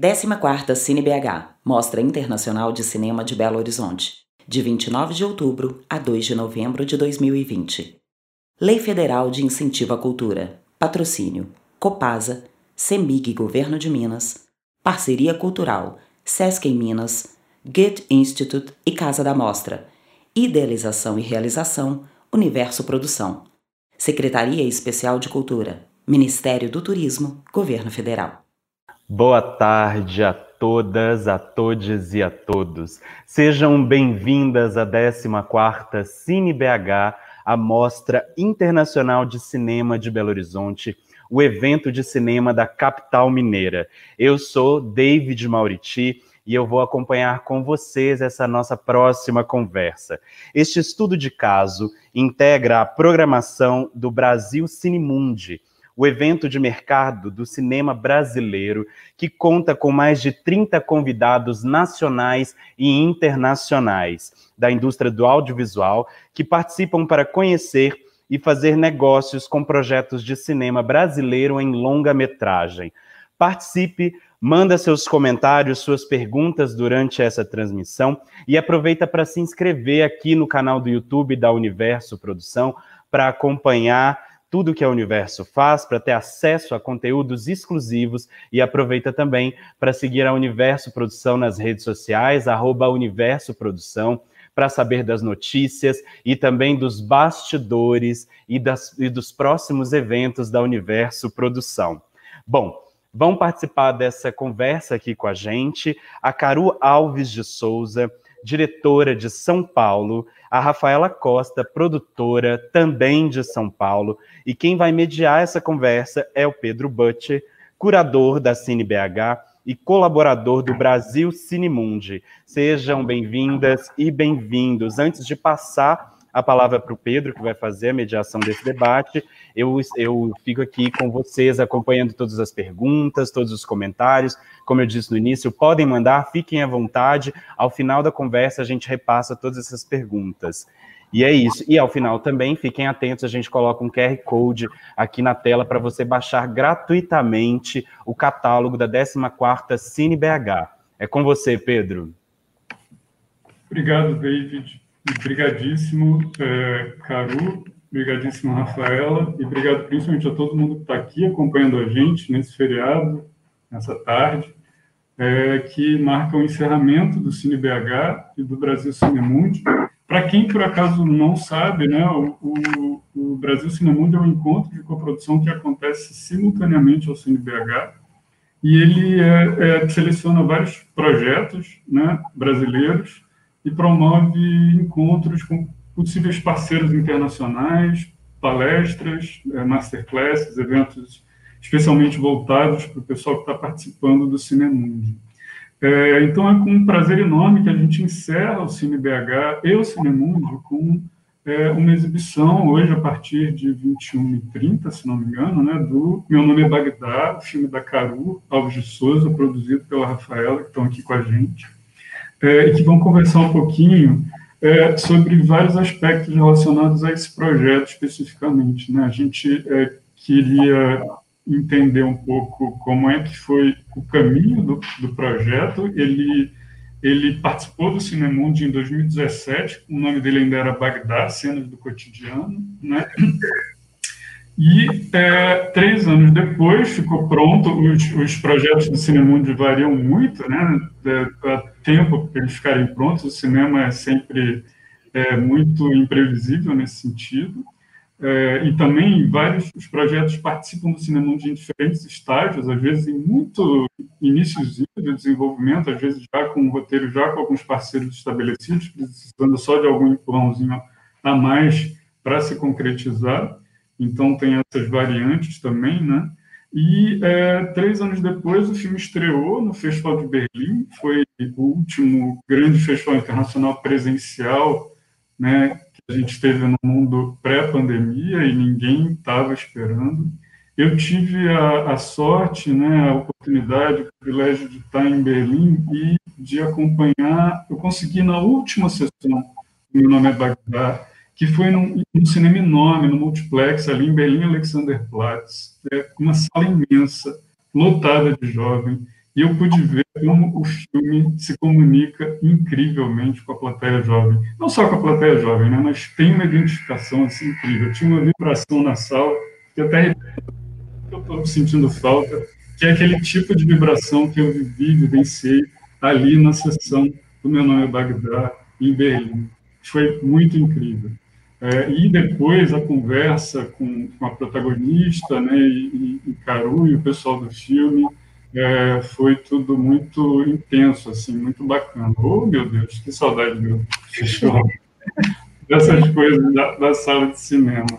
14ª Cine BH, Mostra Internacional de Cinema de Belo Horizonte, de 29 de outubro a 2 de novembro de 2020. Lei Federal de Incentivo à Cultura. Patrocínio: Copasa, CEMIG Governo de Minas, Parceria Cultural, SESC em Minas, Goethe Institute e Casa da Mostra. Idealização e realização: Universo Produção. Secretaria Especial de Cultura, Ministério do Turismo, Governo Federal. Boa tarde a todas, a todos e a todos. Sejam bem-vindas à 14ª Cine BH, a Mostra Internacional de Cinema de Belo Horizonte, o evento de cinema da capital mineira. Eu sou David Mauriti e eu vou acompanhar com vocês essa nossa próxima conversa. Este estudo de caso integra a programação do Brasil Cinemundi, o evento de mercado do cinema brasileiro, que conta com mais de 30 convidados nacionais e internacionais da indústria do audiovisual que participam para conhecer e fazer negócios com projetos de cinema brasileiro em longa-metragem. Participe, manda seus comentários, suas perguntas durante essa transmissão e aproveita para se inscrever aqui no canal do YouTube da Universo Produção para acompanhar tudo que a Universo faz para ter acesso a conteúdos exclusivos e aproveita também para seguir a Universo Produção nas redes sociais, arroba Universo Produção, para saber das notícias e também dos bastidores e, das, e dos próximos eventos da Universo Produção. Bom, vão participar dessa conversa aqui com a gente a Caru Alves de Souza, diretora de São Paulo, a Rafaela Costa, produtora também de São Paulo, e quem vai mediar essa conversa é o Pedro Butcher, curador da CineBH e colaborador do Brasil Cinemundi. Sejam bem-vindas e bem-vindos. Antes de passar a palavra para o Pedro, que vai fazer a mediação desse debate. Eu, eu fico aqui com vocês, acompanhando todas as perguntas, todos os comentários. Como eu disse no início, podem mandar, fiquem à vontade. Ao final da conversa, a gente repassa todas essas perguntas. E é isso. E ao final também, fiquem atentos, a gente coloca um QR Code aqui na tela para você baixar gratuitamente o catálogo da 14ª Cine BH. É com você, Pedro. Obrigado, David. Obrigadíssimo, é, Caru, obrigadíssimo, Rafaela, e obrigado principalmente a todo mundo que está aqui acompanhando a gente nesse feriado, nessa tarde, é, que marca o encerramento do Cine BH e do Brasil Cinemundi. Para quem, por acaso, não sabe, né, o, o, o Brasil Cinemundi é um encontro de coprodução que acontece simultaneamente ao Cine BH, e ele é, é, seleciona vários projetos né, brasileiros e promove encontros com possíveis parceiros internacionais, palestras, eh, masterclasses, eventos especialmente voltados para o pessoal que está participando do Cinemundo. É, então é com um prazer enorme que a gente encerra o Cine BH e o Cinemundo com é, uma exibição hoje a partir de 21h30, se não me engano, né, do Meu Nome é Bagdá, o filme da Caru Alves de Souza, produzido pela Rafaela, que estão aqui com a gente é, que vão conversar um pouquinho é, sobre vários aspectos relacionados a esse projeto especificamente. Né? A gente é, queria entender um pouco como é que foi o caminho do, do projeto. Ele, ele participou do Cinemundo em 2017, o nome dele ainda era Bagdá, Cenas do Cotidiano, né? E é, três anos depois ficou pronto. Os, os projetos do Cinemundo variam muito, né? É, tempo para eles ficarem prontos. O cinema é sempre é, muito imprevisível nesse sentido. É, e também vários os projetos participam do Cinemundo em diferentes estágios, às vezes em muito inícios de desenvolvimento, às vezes já com o roteiro, já com alguns parceiros estabelecidos, precisando só de algum empurrãozinho a mais para se concretizar. Então, tem essas variantes também, né? E é, três anos depois, o filme estreou no Festival de Berlim, foi o último grande festival internacional presencial né, que a gente teve no mundo pré-pandemia e ninguém estava esperando. Eu tive a, a, sorte, né, a oportunidade, o privilégio de estar em Berlim e de acompanhar. Eu consegui, na última sessão, meu nome é Bagdá, que foi num, num, cinema enorme, no multiplex, ali em Berlim, Alexanderplatz, é, uma sala imensa, lotada de jovens, e eu pude ver como o filme se comunica incrivelmente com a plateia jovem. Não só com a plateia jovem, né, mas tem uma identificação assim, incrível. Tinha uma vibração na sala, que até eu estou sentindo falta, que é aquele tipo de vibração que eu vivi, vivenciei ali na sessão do Meu Nome é Bagdá, em Berlim. Foi muito incrível. É, e depois a conversa com, com a protagonista, né, e, e, Caru e o pessoal do filme, é, foi tudo muito intenso, assim, muito bacana. Oh, meu Deus, que saudade meu dessas coisas da, da, sala de cinema.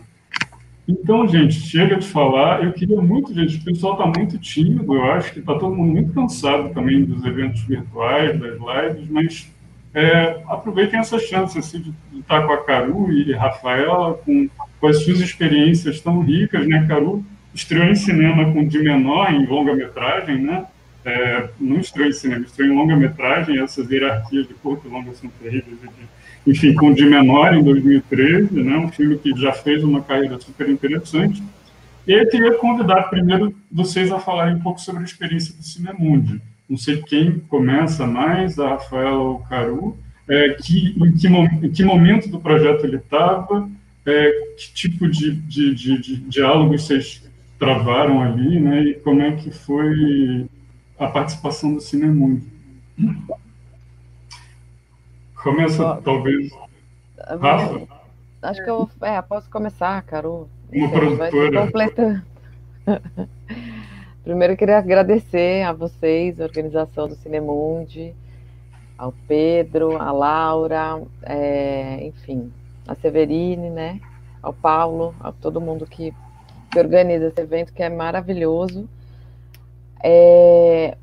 Então, gente, chega de falar. Eu queria muito, gente, o pessoal está muito tímido, eu acho que está todo mundo muito cansado também dos eventos virtuais, das lives, mas é, aproveitem essa chance assim, de, estar com a Caru e Rafaela, com, com as suas experiências tão ricas, né, Caru? estreou em cinema com de menor em longa-metragem, né? É, não estreou em cinema, estreou em longa-metragem, essas hierarquias de curto e longa são terríveis. Enfim, com de menor em 2013, né? Um filme que já fez uma carreira super interessante. E eu queria convidar primeiro vocês a falarem um pouco sobre a experiência do Cinemundi. Não sei quem começa mais, a Rafaela ou Caru, é, que, em, que, em que momento do projeto ele estava, é, que tipo de, de, de, de diálogos vocês travaram ali, né? E como é que foi a participação do Cinemundo. Começa, talvez, Rafa? Acho que eu é, posso começar, Carol. Uma produtora. Completa... Primeiro, eu queria agradecer a vocês, a organização do Cinemundi, ao Pedro, a Laura, é, enfim, a Severine, né, ao Paulo, a todo mundo que que organiza esse evento, que é maravilhoso. É,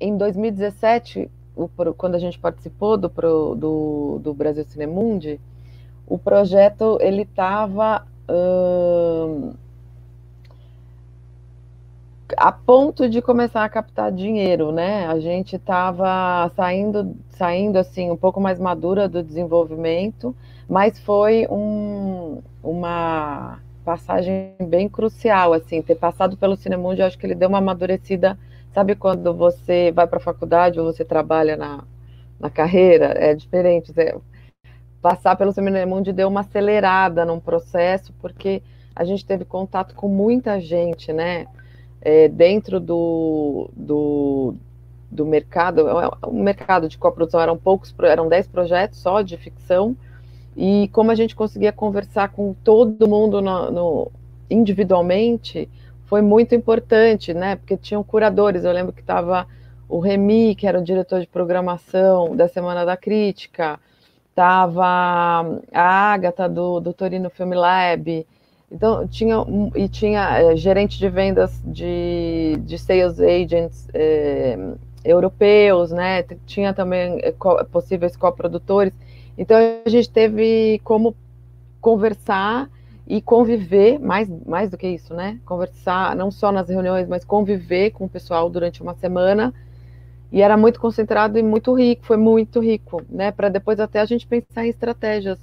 em 2017, o, quando a gente participou do, do, do Brasil Cinemundi, o projeto ele estava hum, a ponto de começar a captar dinheiro, né? A gente estava saindo, saindo assim um pouco mais madura do desenvolvimento, mas foi um, uma passagem bem crucial, assim, ter passado pelo Cinemundo, eu acho que ele deu uma amadurecida, sabe quando você vai para a faculdade ou você trabalha na, na carreira, é diferente, passar pelo Cinemundo deu uma acelerada num processo, porque a gente teve contato com muita gente, né, é, dentro do, do, do mercado, o mercado de coprodução eram poucos, eram 10 projetos só de ficção, e como a gente conseguia conversar com todo mundo no, no, individualmente, foi muito importante, né? Porque tinham curadores. Eu lembro que estava o Remy, que era o diretor de programação da Semana da Crítica, estava a Agatha do, do Torino Film Lab. Então, tinha, e tinha é, gerente de vendas de, de sales agents é, europeus, né? Tinha também é, co, possíveis coprodutores. Então a gente teve como conversar e conviver, mais, mais do que isso, né? Conversar não só nas reuniões, mas conviver com o pessoal durante uma semana. E era muito concentrado e muito rico, foi muito rico, né? Para depois até a gente pensar em estratégias,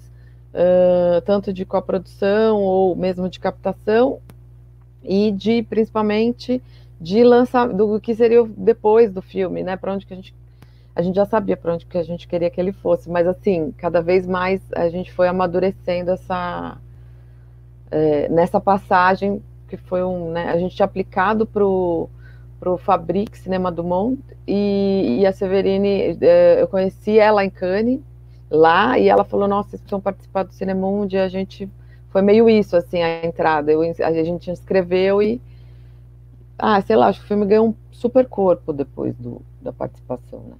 uh, tanto de coprodução ou mesmo de captação, e de principalmente de lançar do que seria depois do filme, né? Para onde que a gente a gente já sabia para onde que a gente queria que ele fosse, mas assim, cada vez mais a gente foi amadurecendo essa é, nessa passagem que foi um, né, a gente tinha aplicado para o Fabric Cinema do Mundo e, e a Severine, é, eu conheci ela em Cannes lá e ela falou, nossa, vocês precisam participar do Cinemundo e a gente foi meio isso assim a entrada, eu, a gente inscreveu e ah, sei lá, acho que o filme ganhou um super corpo depois do, da participação, né?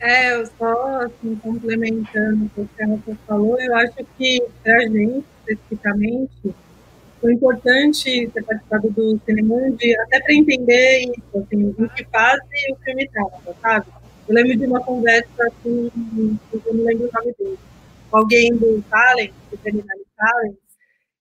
É, eu só assim, complementando o que a Rafa falou, eu acho que para a gente, especificamente, foi importante ter participado do Cinemundi, até para entender isso, assim, em que fase o filme estava, sabe? Eu lembro de uma conversa com, eu não lembro o nome dele, com alguém do Talent, do Terminal Talent,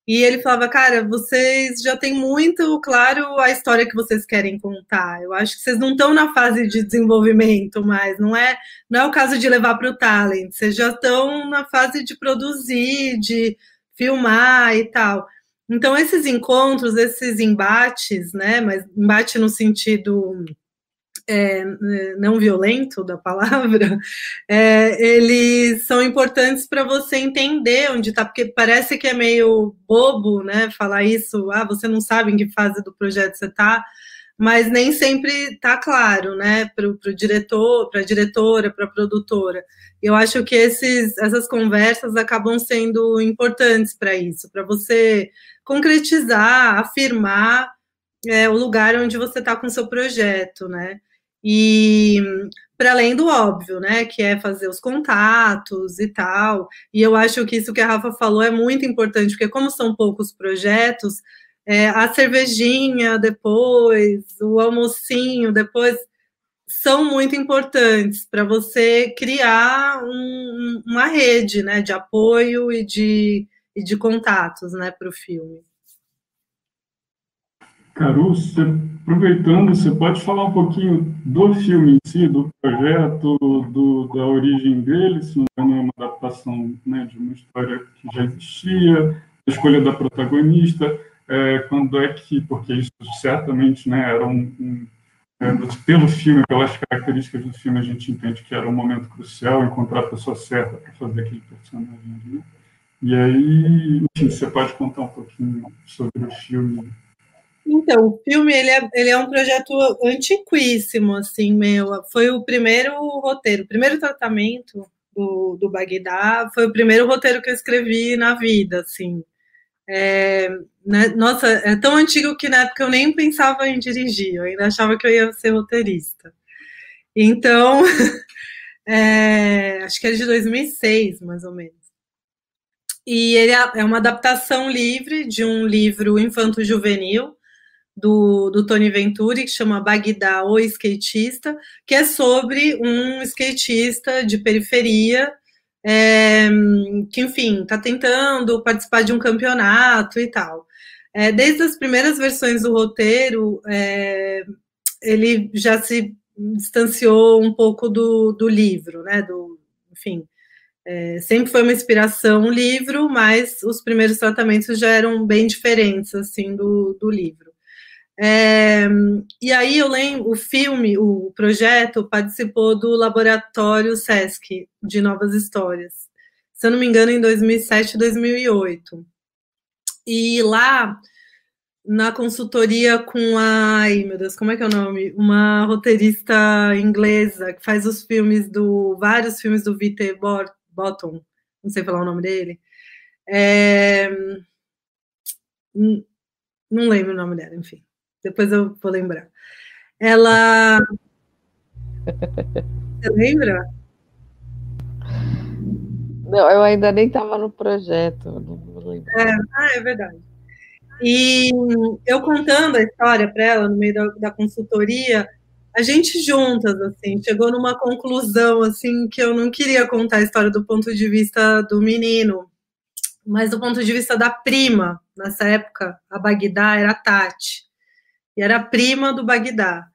e ele falava, cara, vocês já têm muito claro a história que vocês querem contar. Eu acho que vocês não estão na fase de desenvolvimento mais, não é, não é o caso de levar para o talent, vocês já estão na fase de produzir, de filmar e tal. Então, esses encontros, esses embates, né, mas embate no sentido é, não violento da palavra, é, eles são importantes para você entender onde está, porque parece que é meio bobo, né, falar isso, ah, você não sabe em que fase do projeto você está, mas nem sempre está claro, né, para o diretor, para a diretora, para a produtora. Eu acho que esses, essas conversas acabam sendo importantes para isso, para você concretizar, afirmar é, o lugar onde você está com o seu projeto, né? E para além do óbvio, né, que é fazer os contatos e tal. E eu acho que isso que a Rafa falou é muito importante, porque como são poucos projetos, é, a cervejinha depois, o almocinho depois, são muito importantes para você criar um, uma rede né, de apoio e de, e de contatos né, para o filme. Caru, você, aproveitando, você pode falar um pouquinho do filme em si, do projeto, do, da origem dele, se não é uma adaptação né, de uma história que já existia, a escolha da protagonista, é, quando é que, porque isso certamente né, era um, um é, pelo filme, pelas características do filme, a gente entende que era um momento crucial encontrar a pessoa certa para fazer aquele personagem ali. E aí, enfim, você pode contar um pouquinho sobre o filme então, o filme ele é, ele é um projeto antiquíssimo, assim, meu. Foi o primeiro roteiro, o primeiro tratamento do, do Bagdá, foi o primeiro roteiro que eu escrevi na vida, assim. É, né, nossa, é tão antigo que na época eu nem pensava em dirigir, eu ainda achava que eu ia ser roteirista. Então, é, acho que era de 2006, mais ou menos. E ele é, é uma adaptação livre de um livro infanto-juvenil, do, do Tony Venturi, que chama Bagdá, o skatista, que é sobre um skatista de periferia é, que, enfim, está tentando participar de um campeonato e tal. É, desde as primeiras versões do roteiro, é, ele já se distanciou um pouco do, do livro, né? Do, enfim, é, sempre foi uma inspiração o livro, mas os primeiros tratamentos já eram bem diferentes assim do, do livro. É, e aí eu lembro, o filme, o projeto participou do Laboratório SESC de Novas Histórias, se eu não me engano, em 2007 2008. E lá, na consultoria com a. Ai, meu Deus, como é que é o nome? Uma roteirista inglesa que faz os filmes do. vários filmes do Vite Bottom, não sei falar o nome dele. É, não lembro o nome dela, enfim. Depois eu vou lembrar. Ela. Você lembra? Não, eu ainda nem estava no projeto. Não é, ah, é verdade. E eu contando a história para ela no meio da, da, consultoria, a gente juntas assim chegou numa conclusão assim que eu não queria contar a história do ponto de vista do menino, mas do ponto de vista da prima. Nessa época, a Bagdá era a Tati e era prima do Bagdá.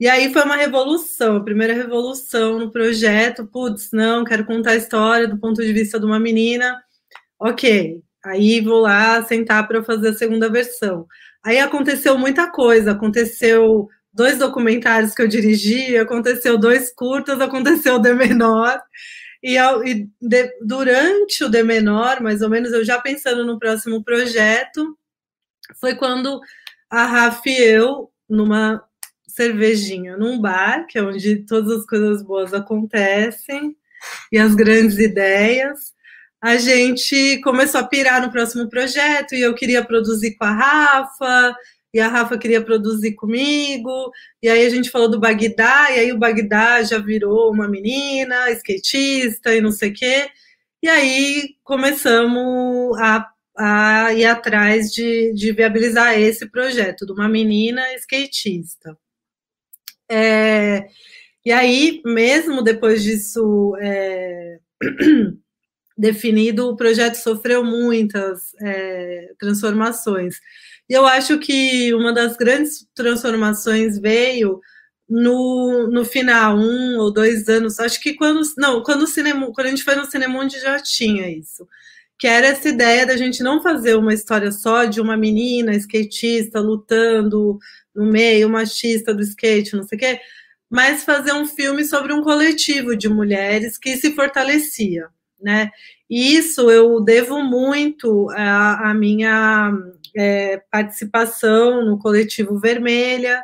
E aí foi uma revolução, a primeira revolução no projeto. Putz, não, quero contar a história do ponto de vista de uma menina. Ok, aí vou lá sentar para fazer a segunda versão. Aí aconteceu muita coisa, aconteceu dois documentários que eu dirigi, aconteceu dois curtas, aconteceu o D menor. E, e de, durante o D menor, mais ou menos, eu já pensando no próximo projeto, foi quando a Rafa e eu numa cervejinha num bar, que é onde todas as coisas boas acontecem e as grandes ideias. A gente começou a pirar no próximo projeto e eu queria produzir com a Rafa, e a Rafa queria produzir comigo, e aí a gente falou do Bagdá, e aí o Bagdá já virou uma menina, skatista e não sei o quê. E aí começamos a a ir atrás de, de viabilizar esse projeto de uma menina skatista. É, e aí, mesmo depois disso é, definido, o projeto sofreu muitas é, transformações. E eu acho que uma das grandes transformações veio no, no final, um ou dois anos, acho que quando. Não, quando o cinema, quando a gente foi no Cinemundo já tinha isso que era essa ideia da gente não fazer uma história só de uma menina skatista lutando no meio machista do skate, não sei o quê, mas fazer um filme sobre um coletivo de mulheres que se fortalecia, né? E isso eu devo muito à, à minha é, participação no coletivo Vermelha,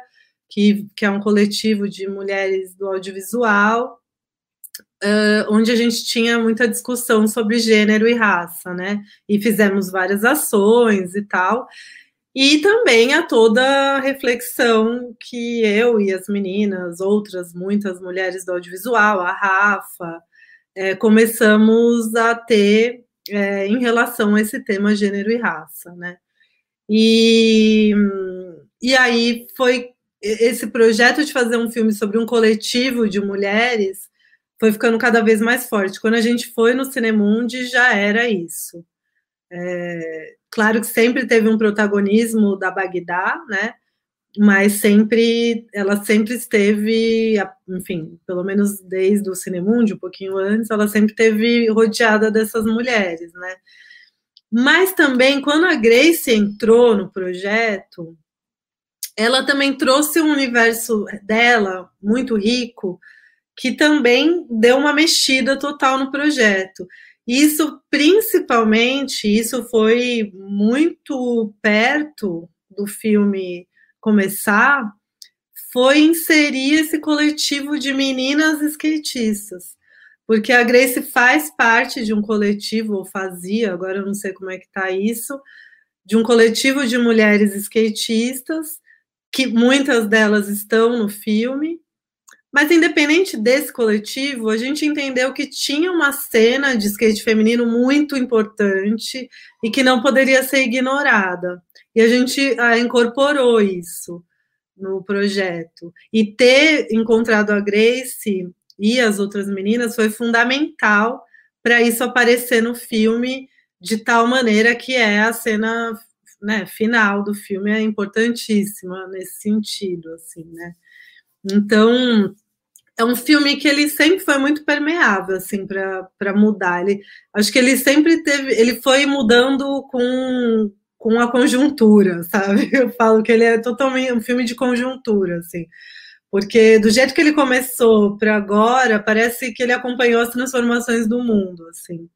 que, que é um coletivo de mulheres do audiovisual, uh, onde a gente tinha muita discussão sobre gênero e raça, né? E fizemos várias ações e tal. E também a toda a reflexão que eu e as meninas, outras muitas mulheres do audiovisual, a Rafa, é, começamos a ter é, em relação a esse tema gênero e raça, né? E, e aí foi esse projeto de fazer um filme sobre um coletivo de mulheres foi ficando cada vez mais forte. Quando a gente foi no Cinemundi, já era isso. É, claro que sempre teve um protagonismo da Bagdá, né? Mas sempre, ela sempre esteve, enfim, pelo menos desde o Cinemundi, um pouquinho antes, ela sempre esteve rodeada dessas mulheres, né? Mas também, quando a Grace entrou no projeto, ela também trouxe um universo dela muito rico, que também deu uma mexida total no projeto. Isso, principalmente, isso foi muito perto do filme começar, foi inserir esse coletivo de meninas skatistas. Porque a Grace faz parte de um coletivo, ou fazia, agora eu não sei como é que está isso, de um coletivo de mulheres skatistas, que muitas delas estão no filme, mas independente desse coletivo, a gente entendeu que tinha uma cena de skate feminino muito importante e que não poderia ser ignorada. E a gente ah, incorporou isso no projeto. E ter encontrado a Grace e as outras meninas foi fundamental para isso aparecer no filme de tal maneira que é a cena né, final do filme é importantíssima nesse sentido, assim, né? Então, é um filme que ele sempre foi muito permeável assim para mudar. Ele, acho que ele sempre teve, ele foi mudando com, com a conjuntura, sabe? Eu falo que ele é totalmente um filme de conjuntura, assim. Porque do jeito que ele começou para agora, parece que ele acompanhou as transformações do mundo, assim.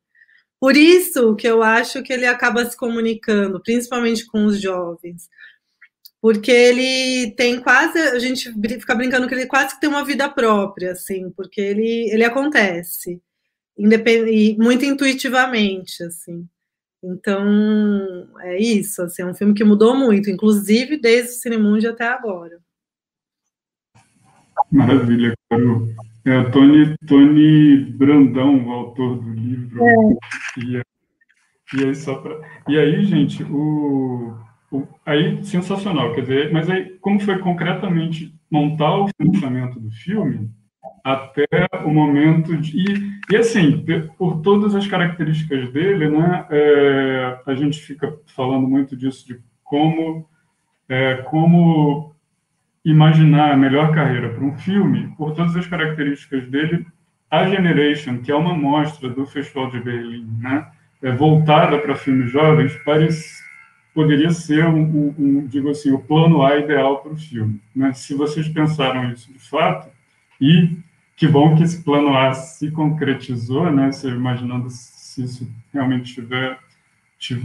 Por isso que eu acho que ele acaba se comunicando, principalmente com os jovens porque ele tem quase, a gente fica brincando que ele quase que tem uma vida própria, assim, porque ele, ele acontece, independ, muito intuitivamente, assim. Então, é isso, assim, é um filme que mudou muito, inclusive desde o Cinemundi até agora. Maravilha, Carol. É, Tony, Tony Brandão, o autor do livro. É. E, e, aí, só pra, e aí, gente, o, aí sensacional, quer dizer, mas aí como foi concretamente montar o financiamento do filme até o momento de e, e assim por todas as características dele, né, é, a gente fica falando muito disso de como é, como imaginar a melhor carreira para um filme por todas as características dele, a Generation, que é uma mostra do Festival de Berlim, né, é, voltada para filmes jovens, parece poderia ser um, um, um, digo assim, o plano A ideal para o filme. Né? Se vocês pensaram isso de fato, e que bom que esse plano A se concretizou, né? Se imaginando se isso realmente tiver,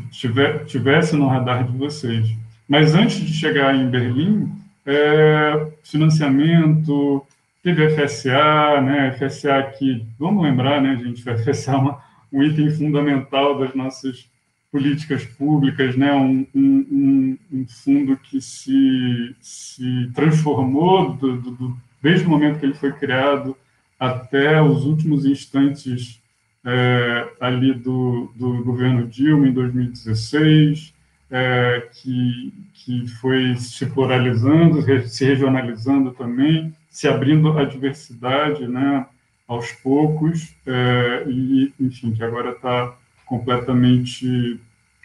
tiver, tivesse no radar de vocês. Mas antes de chegar em Berlim, é, financiamento, teve FSA, né? FSA que, vamos lembrar, né, gente, FSA é uma, um item fundamental das nossas políticas públicas, né, um, um, um fundo que se, se transformou do, do, desde o momento que ele foi criado até os últimos instantes é, ali do, do governo Dilma, em 2016, é, que, que foi se pluralizando, se regionalizando também, se abrindo à diversidade né, aos poucos, é, e, enfim, que agora está completamente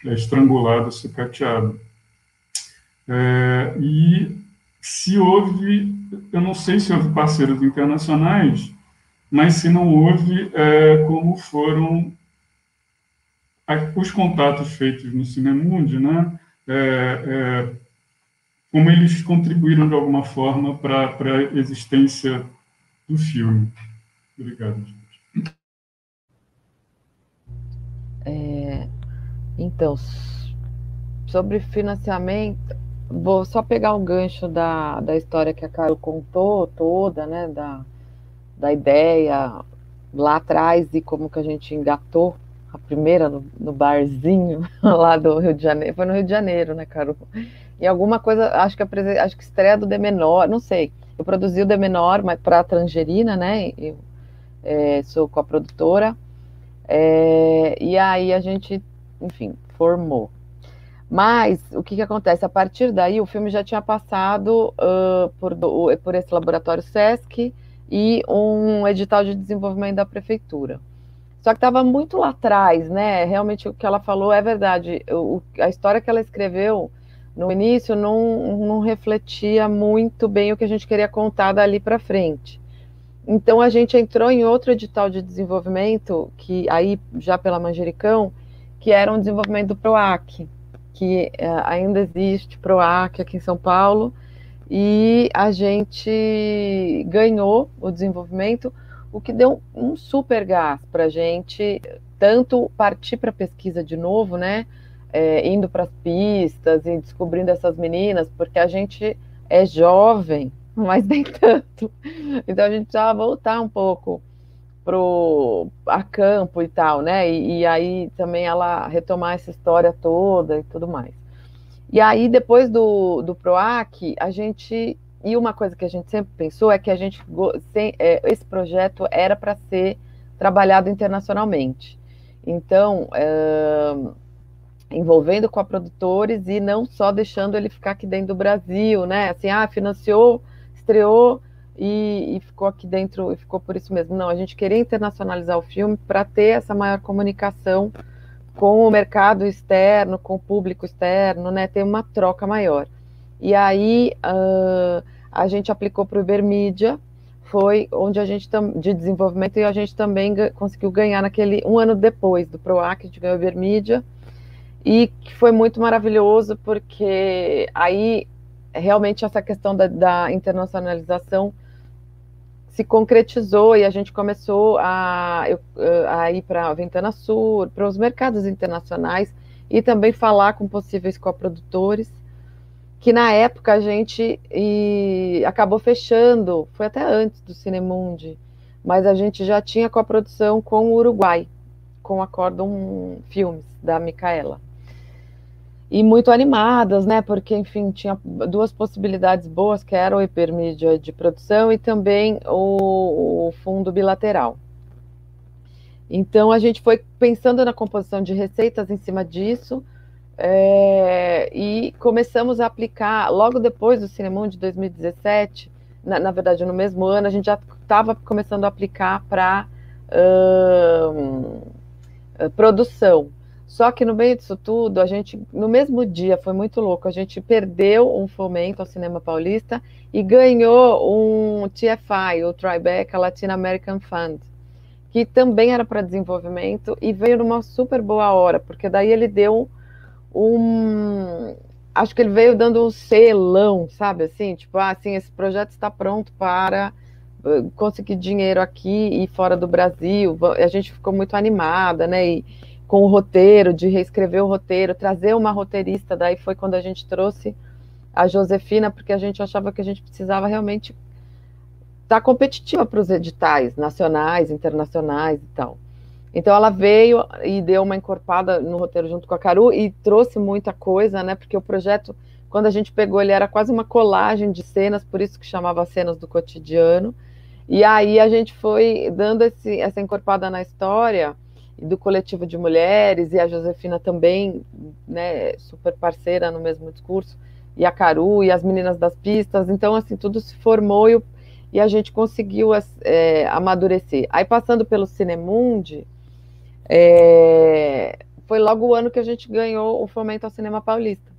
é, estrangulado, sucateado. É, e se houve, eu não sei se houve parceiros internacionais, mas se não houve, é, como foram os contatos feitos no Cinemundi, né, é, é, como eles contribuíram de alguma forma para a existência do filme. Obrigado, É, então, sobre financiamento, vou só pegar o gancho da, da história que a Carol contou toda, né, da, da ideia lá atrás e como que a gente engatou a primeira no, no, barzinho lá do Rio de Janeiro, foi no Rio de Janeiro, né, Carol? E alguma coisa, acho que acho que estreia do D menor, não sei. Eu produzi o D menor, para a Tangerina, né? Eu é, sou com a produtora. É, e aí a gente, enfim, formou. Mas o que, que acontece? A partir daí, o filme já tinha passado uh, por, por esse laboratório SESC e um edital de desenvolvimento da prefeitura. Só que estava muito lá atrás, né? Realmente o que ela falou é verdade. O, a história que ela escreveu no início não, não refletia muito bem o que a gente queria contar dali para frente. Então a gente entrou em outro edital de desenvolvimento, que aí já pela Manjericão, que era um desenvolvimento do PROAC, que é, ainda existe PROAC aqui em São Paulo, e a gente ganhou o desenvolvimento, o que deu um super gás para a gente, tanto partir para pesquisa de novo, né? É, indo para as pistas e descobrindo essas meninas, porque a gente é jovem, mas nem tanto. Então a gente precisava voltar um pouco pro a campo e tal, né? E, e, aí também ela retomar essa história toda e tudo mais. E aí depois do, do Proac, a gente e uma coisa que a gente sempre pensou é que a gente é, esse projeto era para ser trabalhado internacionalmente. Então, é, envolvendo com a produtores e não só deixando ele ficar aqui dentro do Brasil, né? Assim, ah, financiou, estreou e, e, ficou aqui dentro, e ficou por isso mesmo. Não, a gente queria internacionalizar o filme para ter essa maior comunicação com o mercado externo, com o público externo, né? Ter uma troca maior. E aí uh, a gente aplicou para o Ibermídia, foi onde a gente de desenvolvimento e a gente também conseguiu ganhar naquele um ano depois do PROAC, a gente ganhou o Ibermídia e que foi muito maravilhoso porque aí realmente essa questão da, da internacionalização se concretizou e a gente começou a, a ir para a Ventana Sul, para os mercados internacionais e também falar com possíveis coprodutores, que na época a gente e, acabou fechando, foi até antes do Cinemundi, mas a gente já tinha coprodução com o Uruguai, com a Cordon Filmes, da Micaela e muito animadas, né? Porque, enfim, tinha duas possibilidades boas, que era o hipermídia de produção e também o, o fundo bilateral. Então, a gente foi pensando na composição de receitas em cima disso é, e começamos a aplicar, logo depois do Cinemão de 2017, na, na, verdade, no mesmo ano, a gente já estava começando a aplicar para produção. Só que no meio disso tudo, a gente, no mesmo dia, foi muito louco, a gente perdeu um fomento ao cinema paulista e ganhou um TFI, o Tribeca Latin American Fund, que também era para desenvolvimento e veio numa super boa hora, porque daí ele deu um. Acho que ele veio dando um selão, sabe assim? Tipo, ah, assim, esse projeto está pronto para eh, conseguir dinheiro aqui e fora do Brasil. A gente ficou muito animada, né? E, com o roteiro, de reescrever o roteiro, trazer uma roteirista. Daí foi quando a gente trouxe a Josefina, porque a gente achava que a gente precisava realmente estar tá competitiva para os editais nacionais, internacionais e tal. Então ela veio e deu uma encorpada no roteiro junto com a Caru e trouxe muita coisa, né? Porque o projeto, quando a gente pegou, ele era quase uma colagem de cenas, por isso que chamava cenas do cotidiano. E aí a gente foi dando esse, essa encorpada na história do coletivo de mulheres, e a Josefina também, né, super parceira no mesmo discurso, e a Caru, e as meninas das pistas, então, assim, tudo se formou e, e a gente conseguiu é, amadurecer. Aí, passando pelo Cinemundi, é, foi logo o ano que a gente ganhou o fomento ao cinema paulista.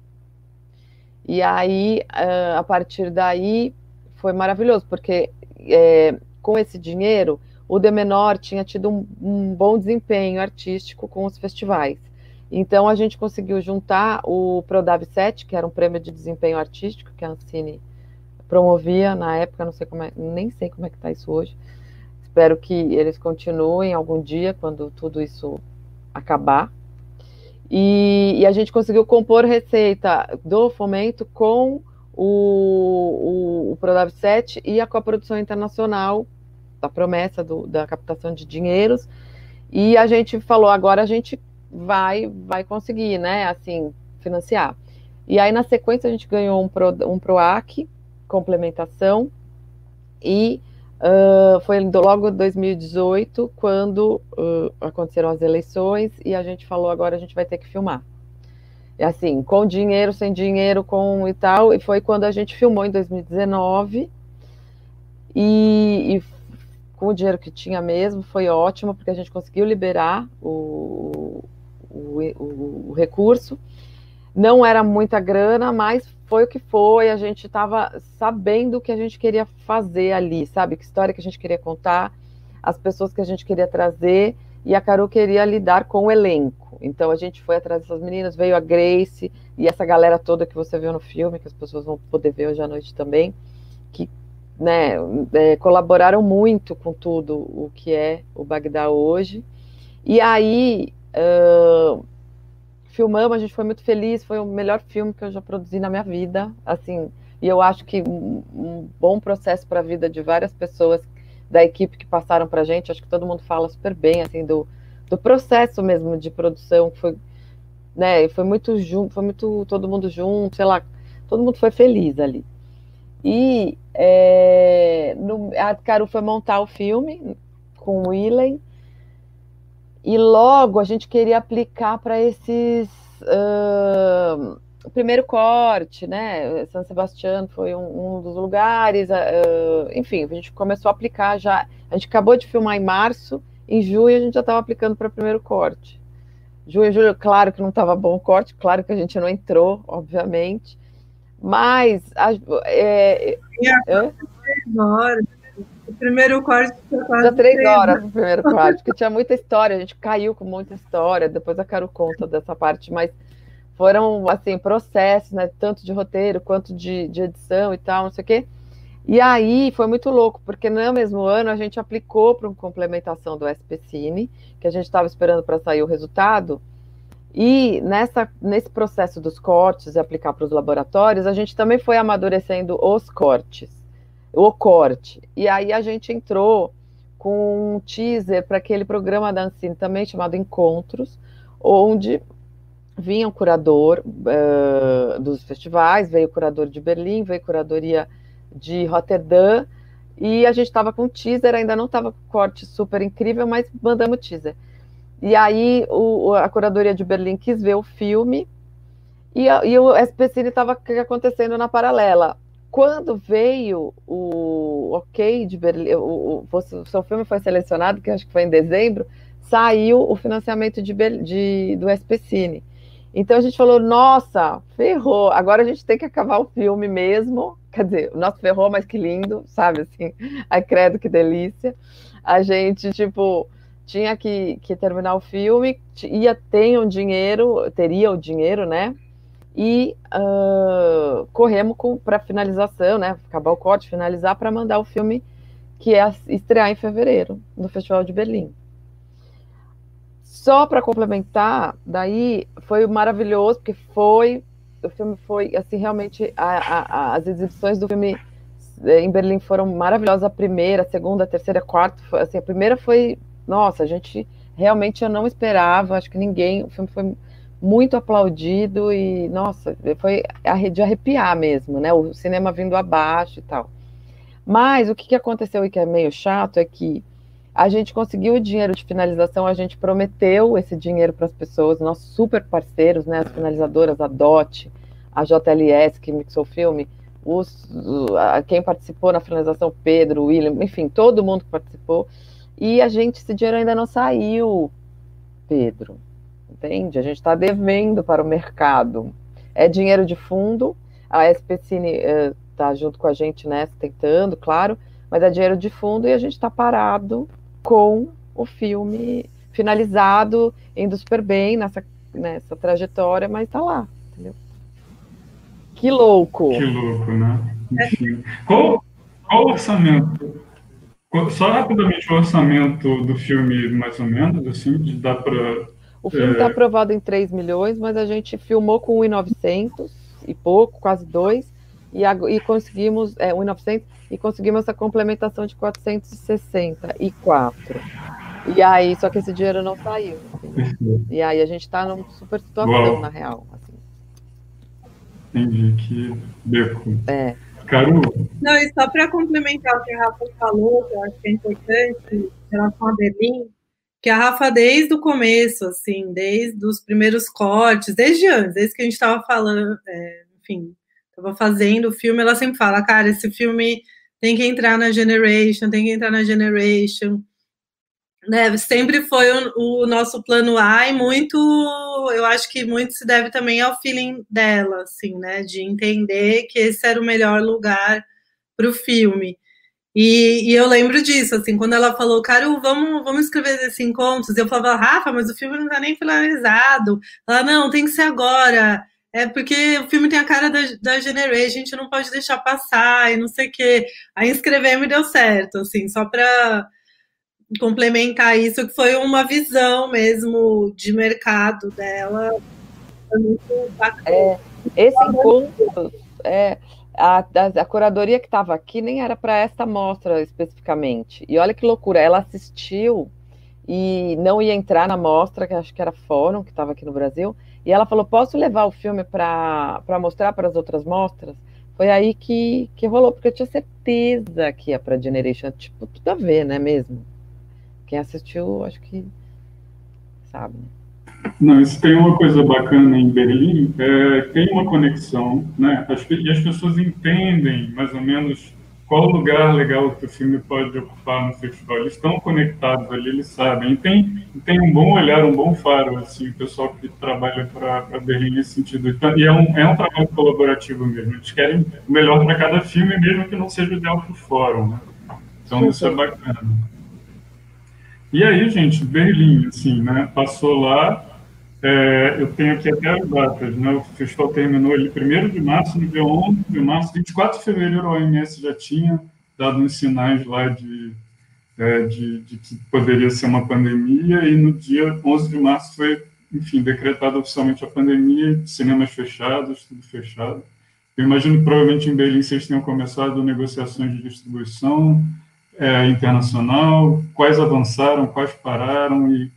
E aí, a partir daí, foi maravilhoso, porque é, com esse dinheiro o De Menor tinha tido um, um bom desempenho artístico com os festivais. Então a gente conseguiu juntar o Prodab 7, que era um prêmio de desempenho artístico que a Ancine promovia na época, não sei como é, nem sei como é que está isso hoje. Espero que eles continuem algum dia quando tudo isso acabar. E, e a gente conseguiu compor receita do fomento com o, o, o Prodab 7 e a coprodução internacional da promessa do, da captação de dinheiros. E a gente falou, agora a gente vai vai conseguir, né, assim, financiar. E aí, na sequência, a gente ganhou um, Pro, um PROAC, complementação, e uh, foi logo em 2018, quando uh, aconteceram as eleições, e a gente falou, agora a gente vai ter que filmar. E assim, com dinheiro, sem dinheiro, com e tal, e foi quando a gente filmou em 2019, e, e com o dinheiro que tinha mesmo, foi ótimo, porque a gente conseguiu liberar o, o, o, o recurso. Não era muita grana, mas foi o que foi. A gente estava sabendo o que a gente queria fazer ali, sabe? Que história que a gente queria contar, as pessoas que a gente queria trazer, e a Caru queria lidar com o elenco. Então a gente foi atrás dessas meninas, veio a Grace e essa galera toda que você viu no filme, que as pessoas vão poder ver hoje à noite também, que né, é, colaboraram muito com tudo o que é o Bagdá hoje. E aí Uh, filmamos, a gente foi muito feliz, foi o melhor filme que eu já produzi na minha vida, assim, e eu acho que um, um bom processo para a vida de várias pessoas da equipe que passaram para a gente, acho que todo mundo fala super bem, assim, do, do processo mesmo de produção, que foi, né, foi muito junto, foi muito todo mundo junto, sei lá, todo mundo foi feliz ali. E é, no, a Caru foi montar o filme com o Willen, e logo a gente queria aplicar para esses. Uh, o primeiro corte, né? San Sebastião foi um, um dos lugares, uh, enfim, a gente começou a aplicar já. A gente acabou de filmar em março, em junho a gente já estava aplicando para o primeiro corte. Junho, julho, claro que não estava bom o corte, claro que a gente não entrou, obviamente, mas. A, é, é, o primeiro corte. Já três horas o primeiro corte, porque tinha muita história, a gente caiu com muita história, depois eu quero conta dessa parte, mas foram, assim, processos, né? Tanto de roteiro quanto de, de edição e tal, não sei o quê. E aí foi muito louco, porque no mesmo ano a gente aplicou para uma complementação do SPCine, que a gente estava esperando para sair o resultado. E nessa, nesse processo dos cortes e aplicar para os laboratórios, a gente também foi amadurecendo os cortes o corte. E aí a gente entrou com um teaser para aquele programa da Ancine também chamado Encontros, onde vinha o curador uh, dos festivais, veio o curador de Berlim, veio curadoria de Rotterdam, e a gente estava com teaser, ainda não estava com corte super incrível, mas mandamos teaser. E aí o, a curadoria de Berlim quis ver o filme, e, e o SPCine estava acontecendo na paralela quando veio o ok de Berlim, o, o, o, seu filme foi selecionado, que acho que foi em dezembro, saiu o financiamento de, de, do SPCine. Então a gente falou, nossa, ferrou, agora a gente tem que acabar o filme mesmo. Quer dizer, o nosso ferrou, mas que lindo, sabe assim? Ai, credo, que delícia. A gente, tipo, tinha que, que terminar o filme, ia ter um dinheiro, teria o dinheiro, né? e uh, corremos para finalização, né? Acabar o corte, finalizar para mandar o filme que é estrear em fevereiro no Festival de Berlim. Só para complementar, daí foi maravilhoso porque foi o filme foi assim realmente a, a, as exibições do filme eh, em Berlim foram maravilhosas a primeira, a segunda, a terceira, a quarta, assim a primeira foi nossa a gente realmente eu não esperava, acho que ninguém o filme foi muito aplaudido e, nossa, foi de arrepiar mesmo, né? O cinema vindo abaixo e tal. Mas o que, aconteceu e que é meio chato é que a gente conseguiu o dinheiro de finalização, a gente prometeu esse dinheiro para as pessoas, nossos super parceiros, né? As finalizadoras, a DOT, a JLS, que mixou o filme, os, quem participou na finalização, Pedro, William, enfim, todo mundo que participou. E a gente, esse dinheiro ainda não saiu, Pedro entende? A gente está devendo para o mercado. É dinheiro de fundo, a SPCine está eh, junto com a gente nessa, tentando, claro, mas é dinheiro de fundo e a gente está parado com o filme finalizado, indo super bem nessa nessa trajetória, mas está lá, entendeu? Que louco! Que louco, né? Qual, qual orçamento? Só rapidamente o orçamento do filme, mais ou menos, assim, de dá para. O filme está é... aprovado em 3 milhões, mas a gente filmou com 1,900 e pouco, quase 2, e, e conseguimos, é, 1,900, e conseguimos essa complementação de 464. E aí, só que esse dinheiro não saiu. Assim. E aí a gente está numa super situação, Uau. na real. Assim. Entendi, que beco. É. Não, e só para complementar o que a Rafa falou, que eu acho que é importante, em relação a Berlim, que a Rafa, desde o começo, assim, desde os primeiros cortes, desde antes, desde que a gente estava falando, é, enfim, estava fazendo o filme, ela sempre fala, cara, esse filme tem que entrar na Generation, tem que entrar na Generation. Né, sempre foi o, o, nosso plano A e muito, eu acho que muito se deve também ao feeling dela, assim, né, de entender que esse era o melhor lugar para o filme. E, e, eu lembro disso, assim, quando ela falou, Caro, vamos, vamos escrever esses encontros, eu falava, Rafa, mas o filme não está nem finalizado. Ela, não, tem que ser agora. É porque o filme tem a cara da, da Generation, a gente não pode deixar passar e não sei o quê. Aí inscrever e deu certo, assim, só para complementar isso, que foi uma visão mesmo de mercado dela. Foi muito bacana. É, esse encontro, é, a, a, a curadoria que estava aqui nem era para esta mostra especificamente. E olha que loucura, ela assistiu e não ia entrar na mostra, que acho que era Fórum, que estava aqui no Brasil, e ela falou: Posso levar o filme para mostrar para as outras mostras? Foi aí que, que rolou, porque eu tinha certeza que ia para Generation. Tipo, tudo a ver, né? Mesmo. Quem assistiu, acho que sabe. Não, isso tem uma coisa bacana em Berlim, é, tem uma conexão, né? As, e as pessoas entendem mais ou menos qual lugar legal que o filme pode ocupar no festival. Eles estão conectados ali, eles sabem. E tem, tem um bom olhar, um bom faro, assim, o pessoal que trabalha para Berlim nesse sentido. Então, e é um, é um trabalho colaborativo mesmo. Eles querem o melhor para cada filme, mesmo que não seja ideal para o fórum. Né? Então, isso é bacana. E aí, gente, Berlim, assim, né? Passou lá, é, eu tenho aqui até as datas, né? O festival terminou ali 1 de março, no dia 11 de março, 24 de fevereiro a OMS já tinha dado uns sinais lá de, é, de, de, que poderia ser uma pandemia, e no dia 11 de março foi, enfim, decretada oficialmente a pandemia, cinemas fechados, tudo fechado. Eu imagino que provavelmente em Berlim vocês tenham começado negociações de distribuição é, internacional, quais avançaram, quais pararam, e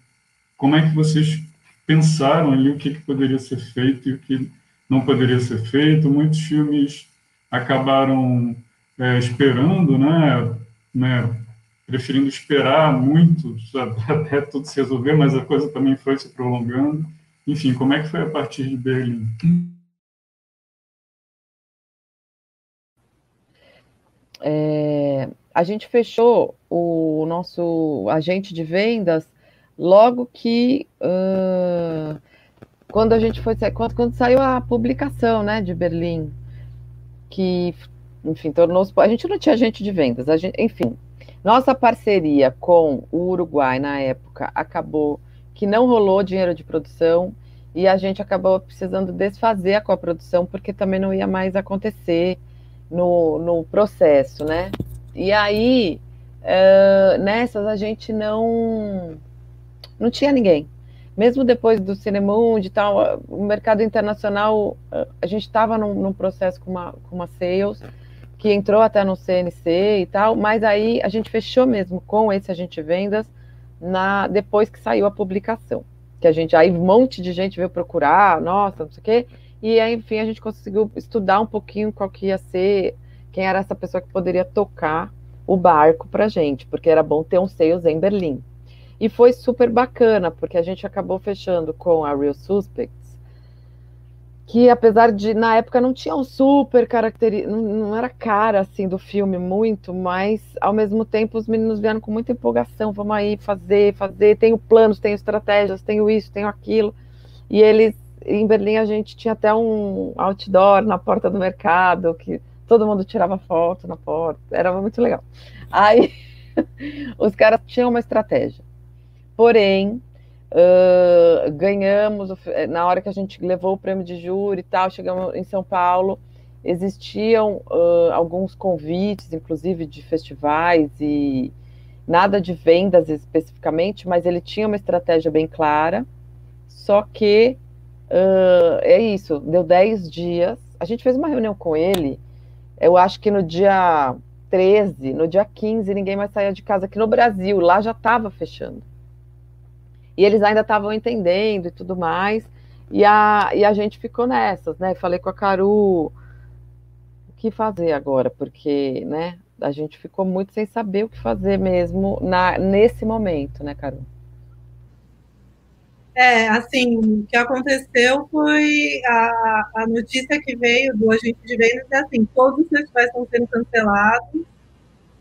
como é que vocês pensaram ali o que, que poderia ser feito e o que não poderia ser feito. Muitos filmes acabaram é, esperando, né, né, preferindo esperar muito até tudo se resolver, mas a coisa também foi se prolongando. Enfim, como é que foi a partir de Berlim? É, a gente fechou o nosso agente de vendas logo que uh, quando a gente foi quando, quando, saiu a publicação né, de Berlim, que enfim tornou a gente não tinha gente de vendas, a gente, enfim, nossa parceria com o Uruguai na época acabou que não rolou dinheiro de produção e a gente acabou precisando desfazer a coprodução porque também não ia mais acontecer no, no processo, né? E aí, uh, nessas a gente não não tinha ninguém. Mesmo depois do Cinemundo e tal, o mercado internacional, a gente estava num, num, processo com uma, com uma sales, que entrou até no CNC e tal, mas aí a gente fechou mesmo com esse agente vendas na, depois que saiu a publicação. Que a gente, aí um monte de gente veio procurar, nossa, não sei o quê, e aí, enfim, a gente conseguiu estudar um pouquinho qual que ia ser, quem era essa pessoa que poderia tocar o barco para gente, porque era bom ter um sales em Berlim. E foi super bacana, porque a gente acabou fechando com a Real Suspects, que apesar de, na época, não tinha um super característica, não, não, era cara, assim, do filme muito, mas, ao mesmo tempo, os meninos vieram com muita empolgação, vamos aí fazer, fazer, tenho planos, tenho estratégias, tenho isso, tenho aquilo, e eles, em Berlim, a gente tinha até um outdoor na porta do mercado, que todo mundo tirava foto na porta, era muito legal. Aí, os caras tinham uma estratégia. Porém, Uh, ganhamos, na hora que a gente levou o prêmio de júri e tal, chegamos em São Paulo, existiam uh, alguns convites, inclusive de festivais e nada de vendas especificamente, mas ele tinha uma estratégia bem clara. Só que uh, é isso, deu 10 dias. A gente fez uma reunião com ele, eu acho que no dia 13, no dia 15, ninguém mais saía de casa aqui no Brasil, lá já estava fechando. E eles ainda estavam entendendo e tudo mais. E a, e a gente ficou nessas, né? Falei com a Caru, que fazer agora, porque, né, a gente ficou muito sem saber o que fazer mesmo na, nesse momento, né, Carol? É, assim, o que aconteceu foi a, a notícia que veio do agente de vendas é assim, todos os festivais estão sendo cancelados,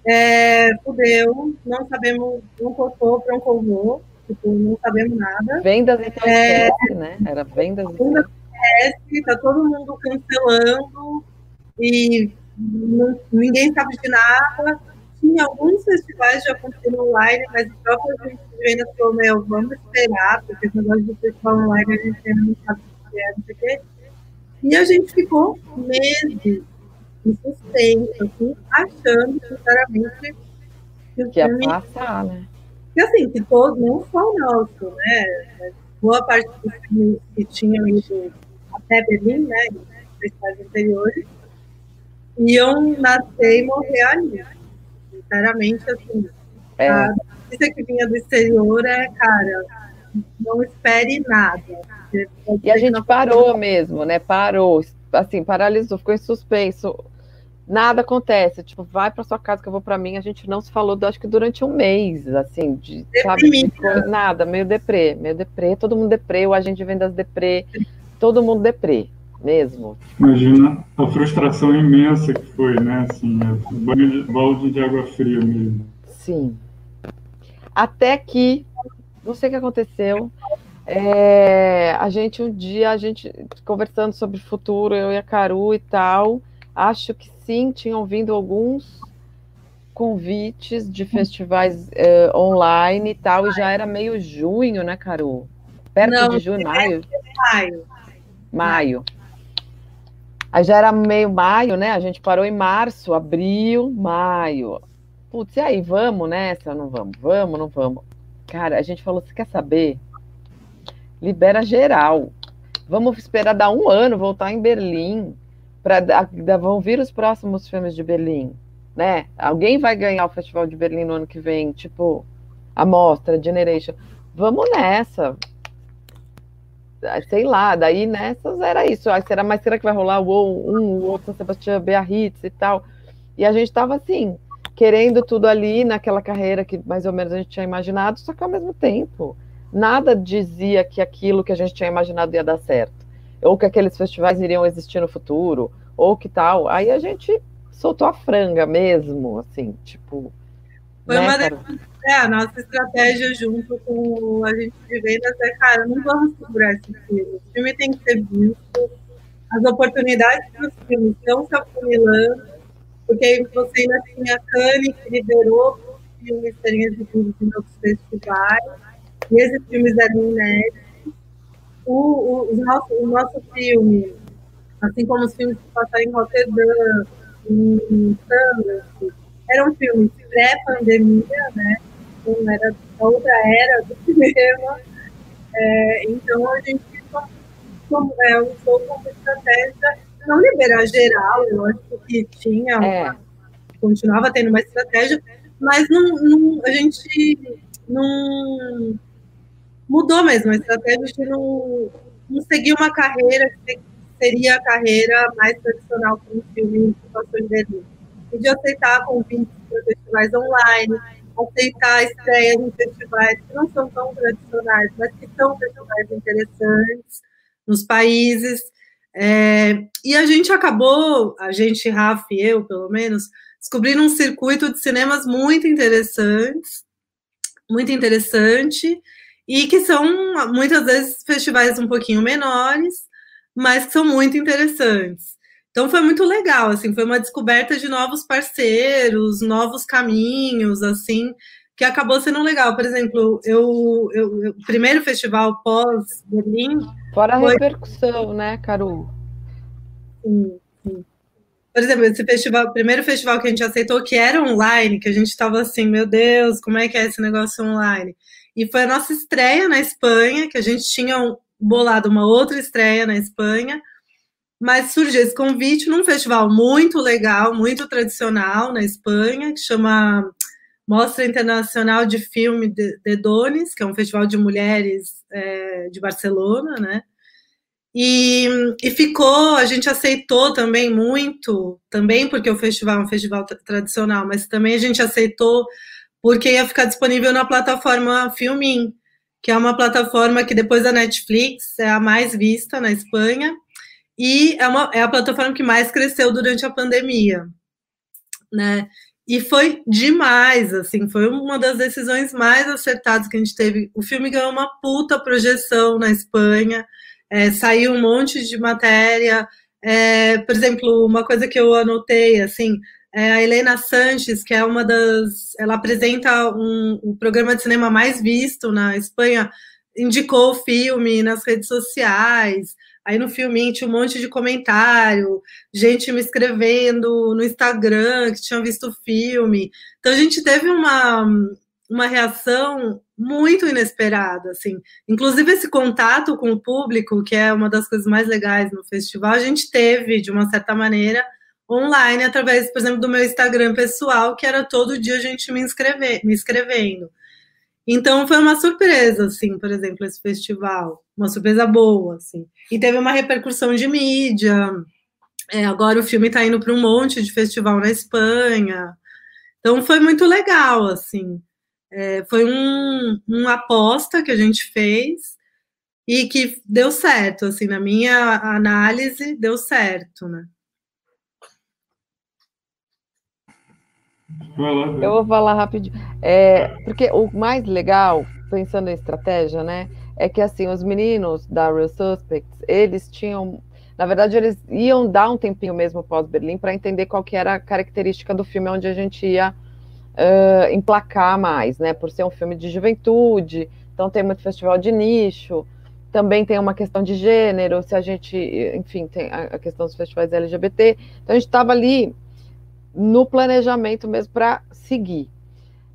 é, fudeu, não sabemos, um cocô para um covô, tipo, não sabemos nada. Vendas então é, esquece, né? Era vendas. Vendas esquece, tá todo mundo cancelando, e não, ninguém sabe de nada. Tinha alguns festivais já acontecendo online, mas o próprio gente ainda falou, meu, vamos esperar, porque esse negócio de festival online a gente ainda não sabe o que é, não sei o quê. E a gente ficou meses em suspenso, assim, achando, sinceramente, que o que filme... ia passar, né? Que assim, que todos, não só o nosso, né? Boa parte dos filmes que tinham ido até Berlim, né? Festivais anteriores, iam nascer e morrer ali. Sinceramente, assim, é. a notícia que vinha do exterior é, cara, não espere nada. E a gente parou mesmo, né? Parou, assim, paralisou, ficou em suspenso. Nada acontece, tipo, vai para sua casa que eu vou para mim. A gente não se falou, acho que durante um mês, assim, de, sabe, ficou nada, meio deprê, meio deprê, todo mundo deprê, o agente de vendas deprê, todo mundo deprê mesmo. Imagina a frustração imensa que foi, né? Assim, é banho de, balde de água fria mesmo. Sim. Até que, não sei o que aconteceu, é, a gente um dia, a gente conversando sobre o futuro, eu e a Caru e tal, acho que sim, tinham vindo alguns convites de festivais é, online e tal, e já era meio junho, né, Caru? Perto não, de junho, maio. Maio. Maio. Aí já era meio maio, né? A gente parou em março, abril, maio. Putz, e aí, vamos nessa? Não vamos? Vamos, não vamos? Cara, a gente falou: você quer saber? Libera geral. Vamos esperar dar um ano, voltar em Berlim. Pra, vão vir os próximos filmes de Berlim, né? Alguém vai ganhar o Festival de Berlim no ano que vem, tipo, a mostra, Generation. Vamos nessa sei lá, daí nessas era isso. Aí será, mas será que vai rolar o um, o outro São Sebastião, Biarritz e tal? E a gente estava assim, querendo tudo ali naquela carreira que mais ou menos a gente tinha imaginado, só que ao mesmo tempo, nada dizia que aquilo que a gente tinha imaginado ia dar certo, ou que aqueles festivais iriam existir no futuro, ou que tal. Aí a gente soltou a franga mesmo, assim, tipo. Foi né, uma é, a nossa estratégia junto com o agente de vendas é, cara, não vamos segurar esse filme. O filme tem que ser visto, as oportunidades para os filmes estão se afunilando, porque você ainda tinha a Cane, que liderou os filmes serem exibidos em outros festivais, e esses filmes eram inéditos. O, o, o, nosso, o nosso filme, assim como os filmes que passaram em Rotterdam, em Sundance, eram filmes pré-pandemia, né? Então, era a outra era do cinema. É, então, a gente como, é, usou como estratégia não liberar geral, eu acho que tinha, é. continuava tendo uma estratégia, mas não, não, a gente não mudou mesmo a estratégia de não, não seguir uma carreira que seria a carreira mais tradicional para um filme em situações de De aceitar convites para festivais online, aceitar estreias em festivais que não são tão tradicionais, mas que são festivais interessantes nos países. É, e a gente acabou, a gente, Rafa e eu, pelo menos, descobrindo um circuito de cinemas muito interessantes, muito interessante, e que são muitas vezes festivais um pouquinho menores, mas que são muito interessantes. Então foi muito legal, assim, foi uma descoberta de novos parceiros, novos caminhos, assim, que acabou sendo legal. Por exemplo, eu, eu, o primeiro festival pós-Berlim. Fora a foi... repercussão, né, Caru? Sim, sim. Por exemplo, esse festival, primeiro festival que a gente aceitou, que era online, que a gente estava assim, meu Deus, como é que é esse negócio online? E foi a nossa estreia na Espanha, que a gente tinha bolado uma outra estreia na Espanha, mas surgiu esse convite num festival muito legal, muito tradicional na Espanha, que chama Mostra Internacional de Filme de, Dones, que é um festival de mulheres é, de Barcelona, né? E, e, ficou, a gente aceitou também muito, também porque o festival é um festival tradicional, mas também a gente aceitou porque ia ficar disponível na plataforma Filmin, que é uma plataforma que depois da Netflix é a mais vista na Espanha e é, uma, é a plataforma que mais cresceu durante a pandemia, né? E foi demais, assim, foi uma das decisões mais acertadas que a gente teve. O filme ganhou uma puta projeção na Espanha, é, saiu um monte de matéria. É, por exemplo, uma coisa que eu anotei, assim, é a Helena Sanches, que é uma das. Ela apresenta um, o programa de cinema mais visto na Espanha, indicou o filme nas redes sociais. Aí no filme tinha um monte de comentário, gente me escrevendo no Instagram que tinham visto o filme. Então a gente teve uma, uma reação muito inesperada, assim. Inclusive esse contato com o público, que é uma das coisas mais legais no festival, a gente teve de uma certa maneira online através, por exemplo, do meu Instagram pessoal, que era todo dia a gente me inscrever, me escrevendo. Então foi uma surpresa, assim, por exemplo, esse festival, uma surpresa boa, assim. E teve uma repercussão de mídia. É, agora o filme está indo para um monte de festival na Espanha. Então foi muito legal, assim. É, foi um, uma aposta que a gente fez e que deu certo, assim, na minha análise, deu certo, né? Eu vou falar rapidinho. É, porque o mais legal, pensando em estratégia, né, é que assim, os meninos da Real Suspects, eles tinham. Na verdade, eles iam dar um tempinho mesmo pós-Berlim para entender qual que era a característica do filme onde a gente ia uh, emplacar mais, né? Por ser um filme de juventude, então tem muito festival de nicho, também tem uma questão de gênero, se a gente, enfim, tem a questão dos festivais LGBT. Então a gente estava ali no planejamento mesmo para seguir.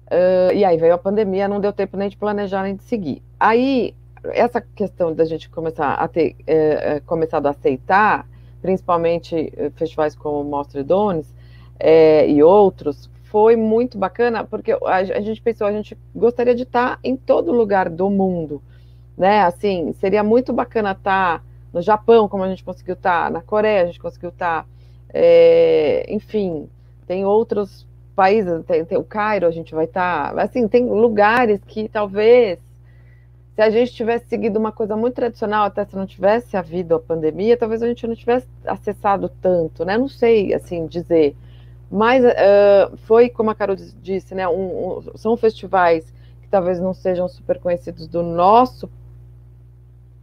Uh, e aí veio a pandemia, não deu tempo nem de planejar nem de seguir. Aí, essa questão da gente começar a ter uh, começado a aceitar, principalmente festivais como Mostra Dones e outros, foi muito bacana, porque a, a, gente pensou, a gente gostaria de estar em todo lugar do mundo, né? Assim, seria muito bacana estar no Japão, como a gente conseguiu estar, na Coreia a gente conseguiu estar, é, enfim, tem outros países, tem, tem, o Cairo, a gente vai estar. Tá, assim, tem lugares que talvez, se a gente tivesse seguido uma coisa muito tradicional, até se não tivesse havido a pandemia, talvez a gente não tivesse acessado tanto, né? Não sei, assim, dizer. Mas uh, foi, como a Carol disse, né? Um, um, são festivais que talvez não sejam super conhecidos do nosso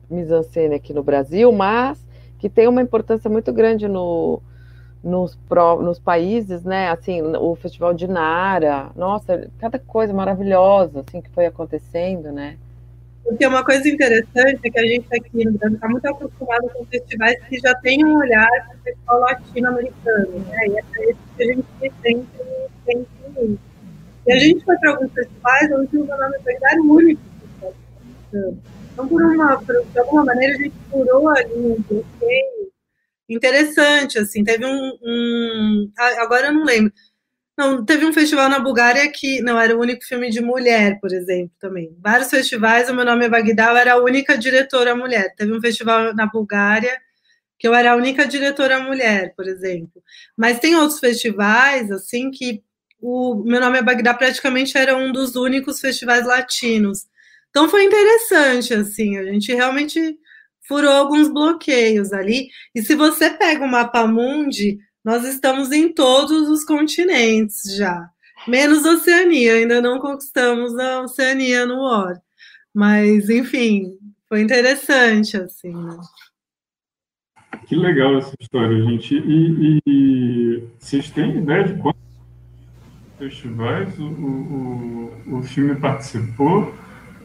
mise-en-scène aqui no Brasil, mas que tem uma importância muito grande no, nos, nos países, né? Assim, o Festival de Nara, nossa, cada coisa maravilhosa assim que foi acontecendo, né? Porque uma coisa interessante é que a gente aqui no Brasil está muito acostumado com festivais que já têm um olhar para o festival latino-americano, né? E é isso que a gente sempre tem. E a gente foi para alguns festivais onde o nome era o único Então, por, uma, por, de alguma maneira, a gente furou ali um bloqueio interessante, assim, teve um, um, agora eu não lembro, não, teve um festival na Bulgária que não era o único filme de mulher, por exemplo, também. Vários festivais, o meu nome é Bagdal, era a única diretora mulher. Teve um festival na Bulgária que eu era a única diretora mulher, por exemplo. Mas tem outros festivais assim que o meu nome é Bagdá praticamente era um dos únicos festivais latinos. Então foi interessante assim, a gente realmente furou alguns bloqueios ali. E se você pega o mapa mundi, nós estamos em todos os continentes já. Menos Oceania, ainda não conquistamos a Oceania no War. Mas, enfim, foi interessante, assim. Né? Que legal essa história, gente. E, e vocês têm ideia de quantos festivais o, o o filme participou,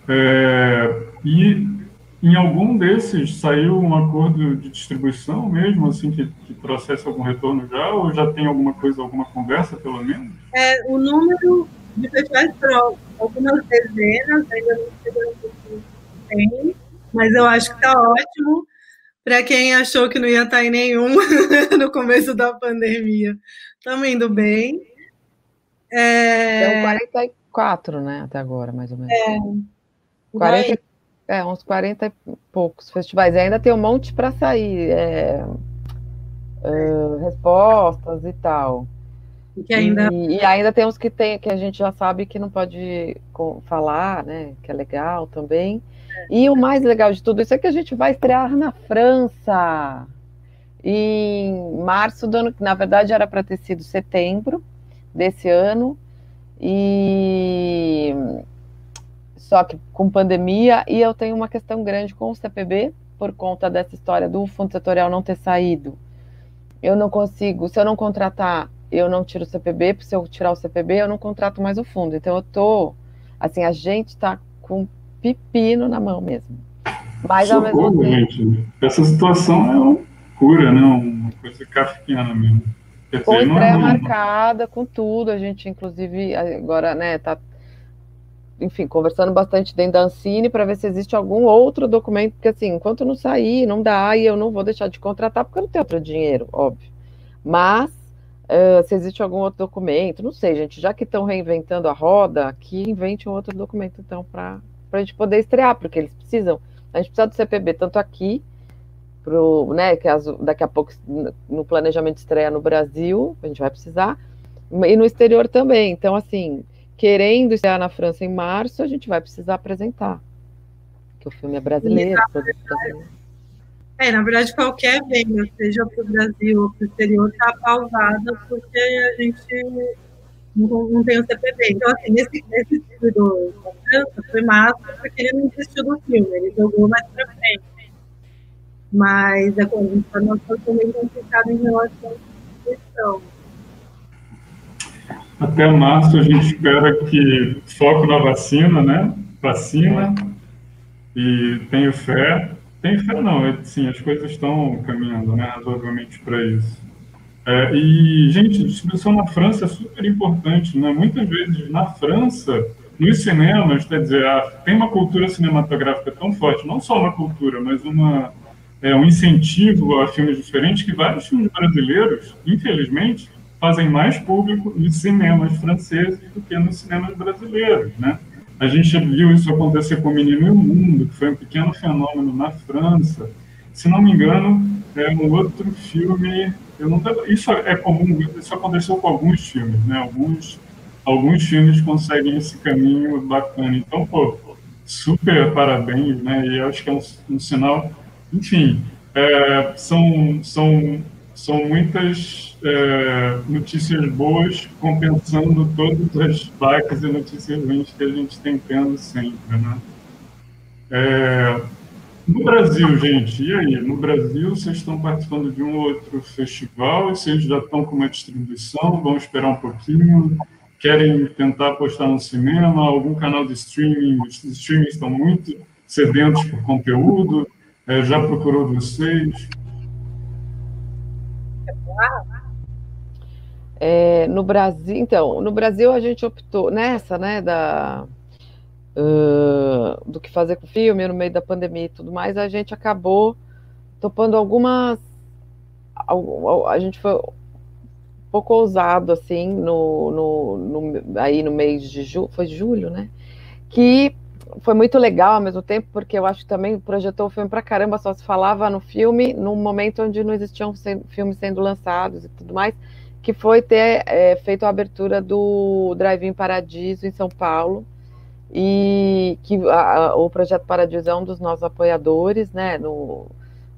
é, e em algum desses saiu um acordo de distribuição mesmo, assim, que, que trouxesse algum retorno já, ou já tem alguma coisa, alguma conversa, pelo menos? É, o número de festivais foram algumas dezenas, ainda não sei tem, mas eu acho que está ótimo para quem achou que não ia estar tá em nenhum no começo da pandemia. Estamos indo bem. É... São 44, né, até agora, mais ou menos. É. 40, é, uns 40 e poucos festivais. E ainda tem um monte para sair. É, uh, respostas e tal. E, ainda... E, e, ainda tem uns que, tem, que a gente já sabe que não pode falar, né? Que é legal também. É. E o mais legal de tudo isso é que a gente vai estrear na França. Em março do ano, que na verdade era para ter sido setembro desse ano. E só que com pandemia, e eu tenho uma questão grande com o CPB, por conta dessa história do fundo setorial não ter saído. Eu não consigo, se eu não contratar, eu não tiro o CPB, se eu tirar o CPB, eu não contrato mais o fundo. Então eu tô, assim, a gente está com pepino na mão mesmo. Mas Socorro, ao mesmo tempo. Gente. Essa situação é uma cura, né? Uma coisa kafkiana mesmo. com estreia é marcada, com tudo, a gente inclusive agora, né, tá enfim, conversando bastante dentro da Ancine para ver se existe algum outro documento, porque assim, enquanto não sair, não dá, e eu não vou deixar de contratar, porque eu não tenho outro dinheiro, óbvio. Mas, uh, se existe algum outro documento, não sei, gente, já que estão reinventando a roda, que invente um outro documento, então, para a gente poder estrear, porque eles precisam, a gente precisa do CPB tanto aqui, pro, né, que as, daqui a pouco no planejamento de estreia no Brasil, a gente vai precisar, e no exterior também, então, assim, querendo estar na França em março, a gente vai precisar apresentar. Que o filme é brasileiro. É, na verdade, qualquer venda, seja para o Brasil ou para o exterior, está pausada porque a gente não, não, tem o CPB. Então, assim, nesse, nesse filme do, da França foi massa porque ele não desistiu do filme, ele jogou mais para frente. Mas é a numa situação meio complicada em relação essa questão. Até março a gente espera que foco na vacina, né? Vacina. E tenho fé. Tenho fé não, é, sim, as coisas estão caminhando, né? Razoavelmente para isso. É, e, gente, distribuição na França é super importante, né? Muitas vezes na França, nos cinemas, quer dizer, tem uma cultura cinematográfica tão forte, não só uma cultura, mas uma, é, um incentivo a filmes diferentes que vários filmes brasileiros, infelizmente, fazem mais público nos cinemas franceses do que nos cinemas brasileiros, né? A gente viu isso acontecer com o Menino e o Mundo, que foi um pequeno fenômeno na França. Se não me engano, é um outro filme. Não, isso é comum, isso aconteceu com alguns filmes, né? Alguns, alguns filmes conseguem esse caminho bacana. Então, pô, super parabéns, né? E acho que é um, um sinal. Enfim, é, são, são são muitas é, notícias boas compensando todas as baques e notícias ruins que a gente tem tendo sempre, né? É, no Brasil, gente, e aí? No Brasil, vocês estão participando de um outro festival, vocês já estão com uma distribuição, vão esperar um pouquinho, querem tentar apostar no cinema, algum canal de streaming, os streamings estão muito sedentos por conteúdo, é, já procurou vocês? É, no Brasil, então, no Brasil a gente optou nessa, né, da uh, do que fazer com o filme no meio da pandemia e tudo mais, a gente acabou topando algumas, a gente foi um pouco ousado assim no, no, no aí no mês de julho, foi julho, né, que foi muito legal ao mesmo tempo, porque eu acho que também projetou o filme pra caramba, só se falava no filme num momento onde não existiam filmes sendo lançados e tudo mais, que foi ter é, feito a abertura do Drive-In Paradiso em São Paulo, e que a, o Projeto Paradiso é um dos nossos apoiadores, né, no,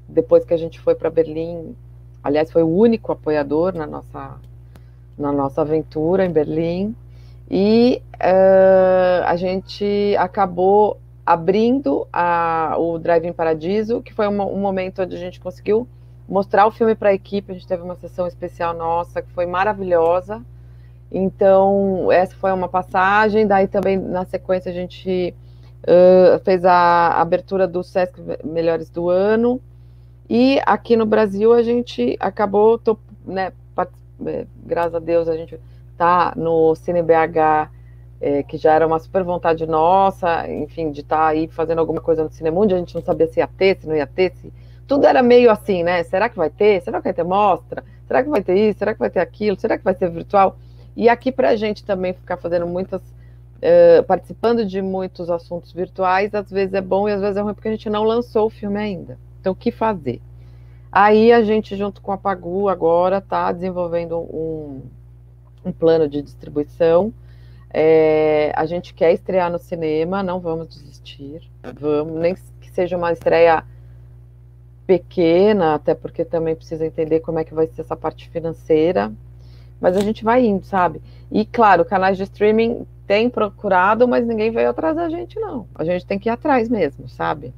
depois que a gente foi para Berlim, aliás, foi o único apoiador na nossa, na nossa aventura em Berlim, e uh, a gente acabou abrindo a, o Drive-In Paradiso, que foi um, um, momento onde a gente conseguiu mostrar o filme para a equipe. A gente teve uma sessão especial nossa que foi maravilhosa. Então, essa foi uma passagem. Daí também, na sequência, a gente uh, fez a abertura do Sesc Melhores do Ano. E aqui no Brasil, a gente acabou, tô, né, é, graças a Deus, a gente tá no CineBH, é, que já era uma super vontade nossa, enfim, de estar tá aí fazendo alguma coisa no Cinemundo. A gente não sabia se ia ter, se não ia ter, se... tudo era meio assim, né? Será que vai ter? Será que vai ter mostra? Será que vai ter isso? Será que vai ter aquilo? Será que vai ser virtual? E aqui para a gente também ficar fazendo muitas, uh, participando de muitos assuntos virtuais, às vezes é bom e às vezes é ruim porque a gente não lançou o filme ainda. Então, o que fazer? Aí a gente, junto com a Pagu, agora está desenvolvendo um, um plano de distribuição. É, a gente quer estrear no cinema, não vamos desistir. Vamos, nem que seja uma estreia pequena, até porque também precisa entender como é que vai ser essa parte financeira mas a gente vai indo, sabe? E claro, canais de streaming tem procurado, mas ninguém veio atrás da gente, não. A gente tem que ir atrás mesmo, sabe?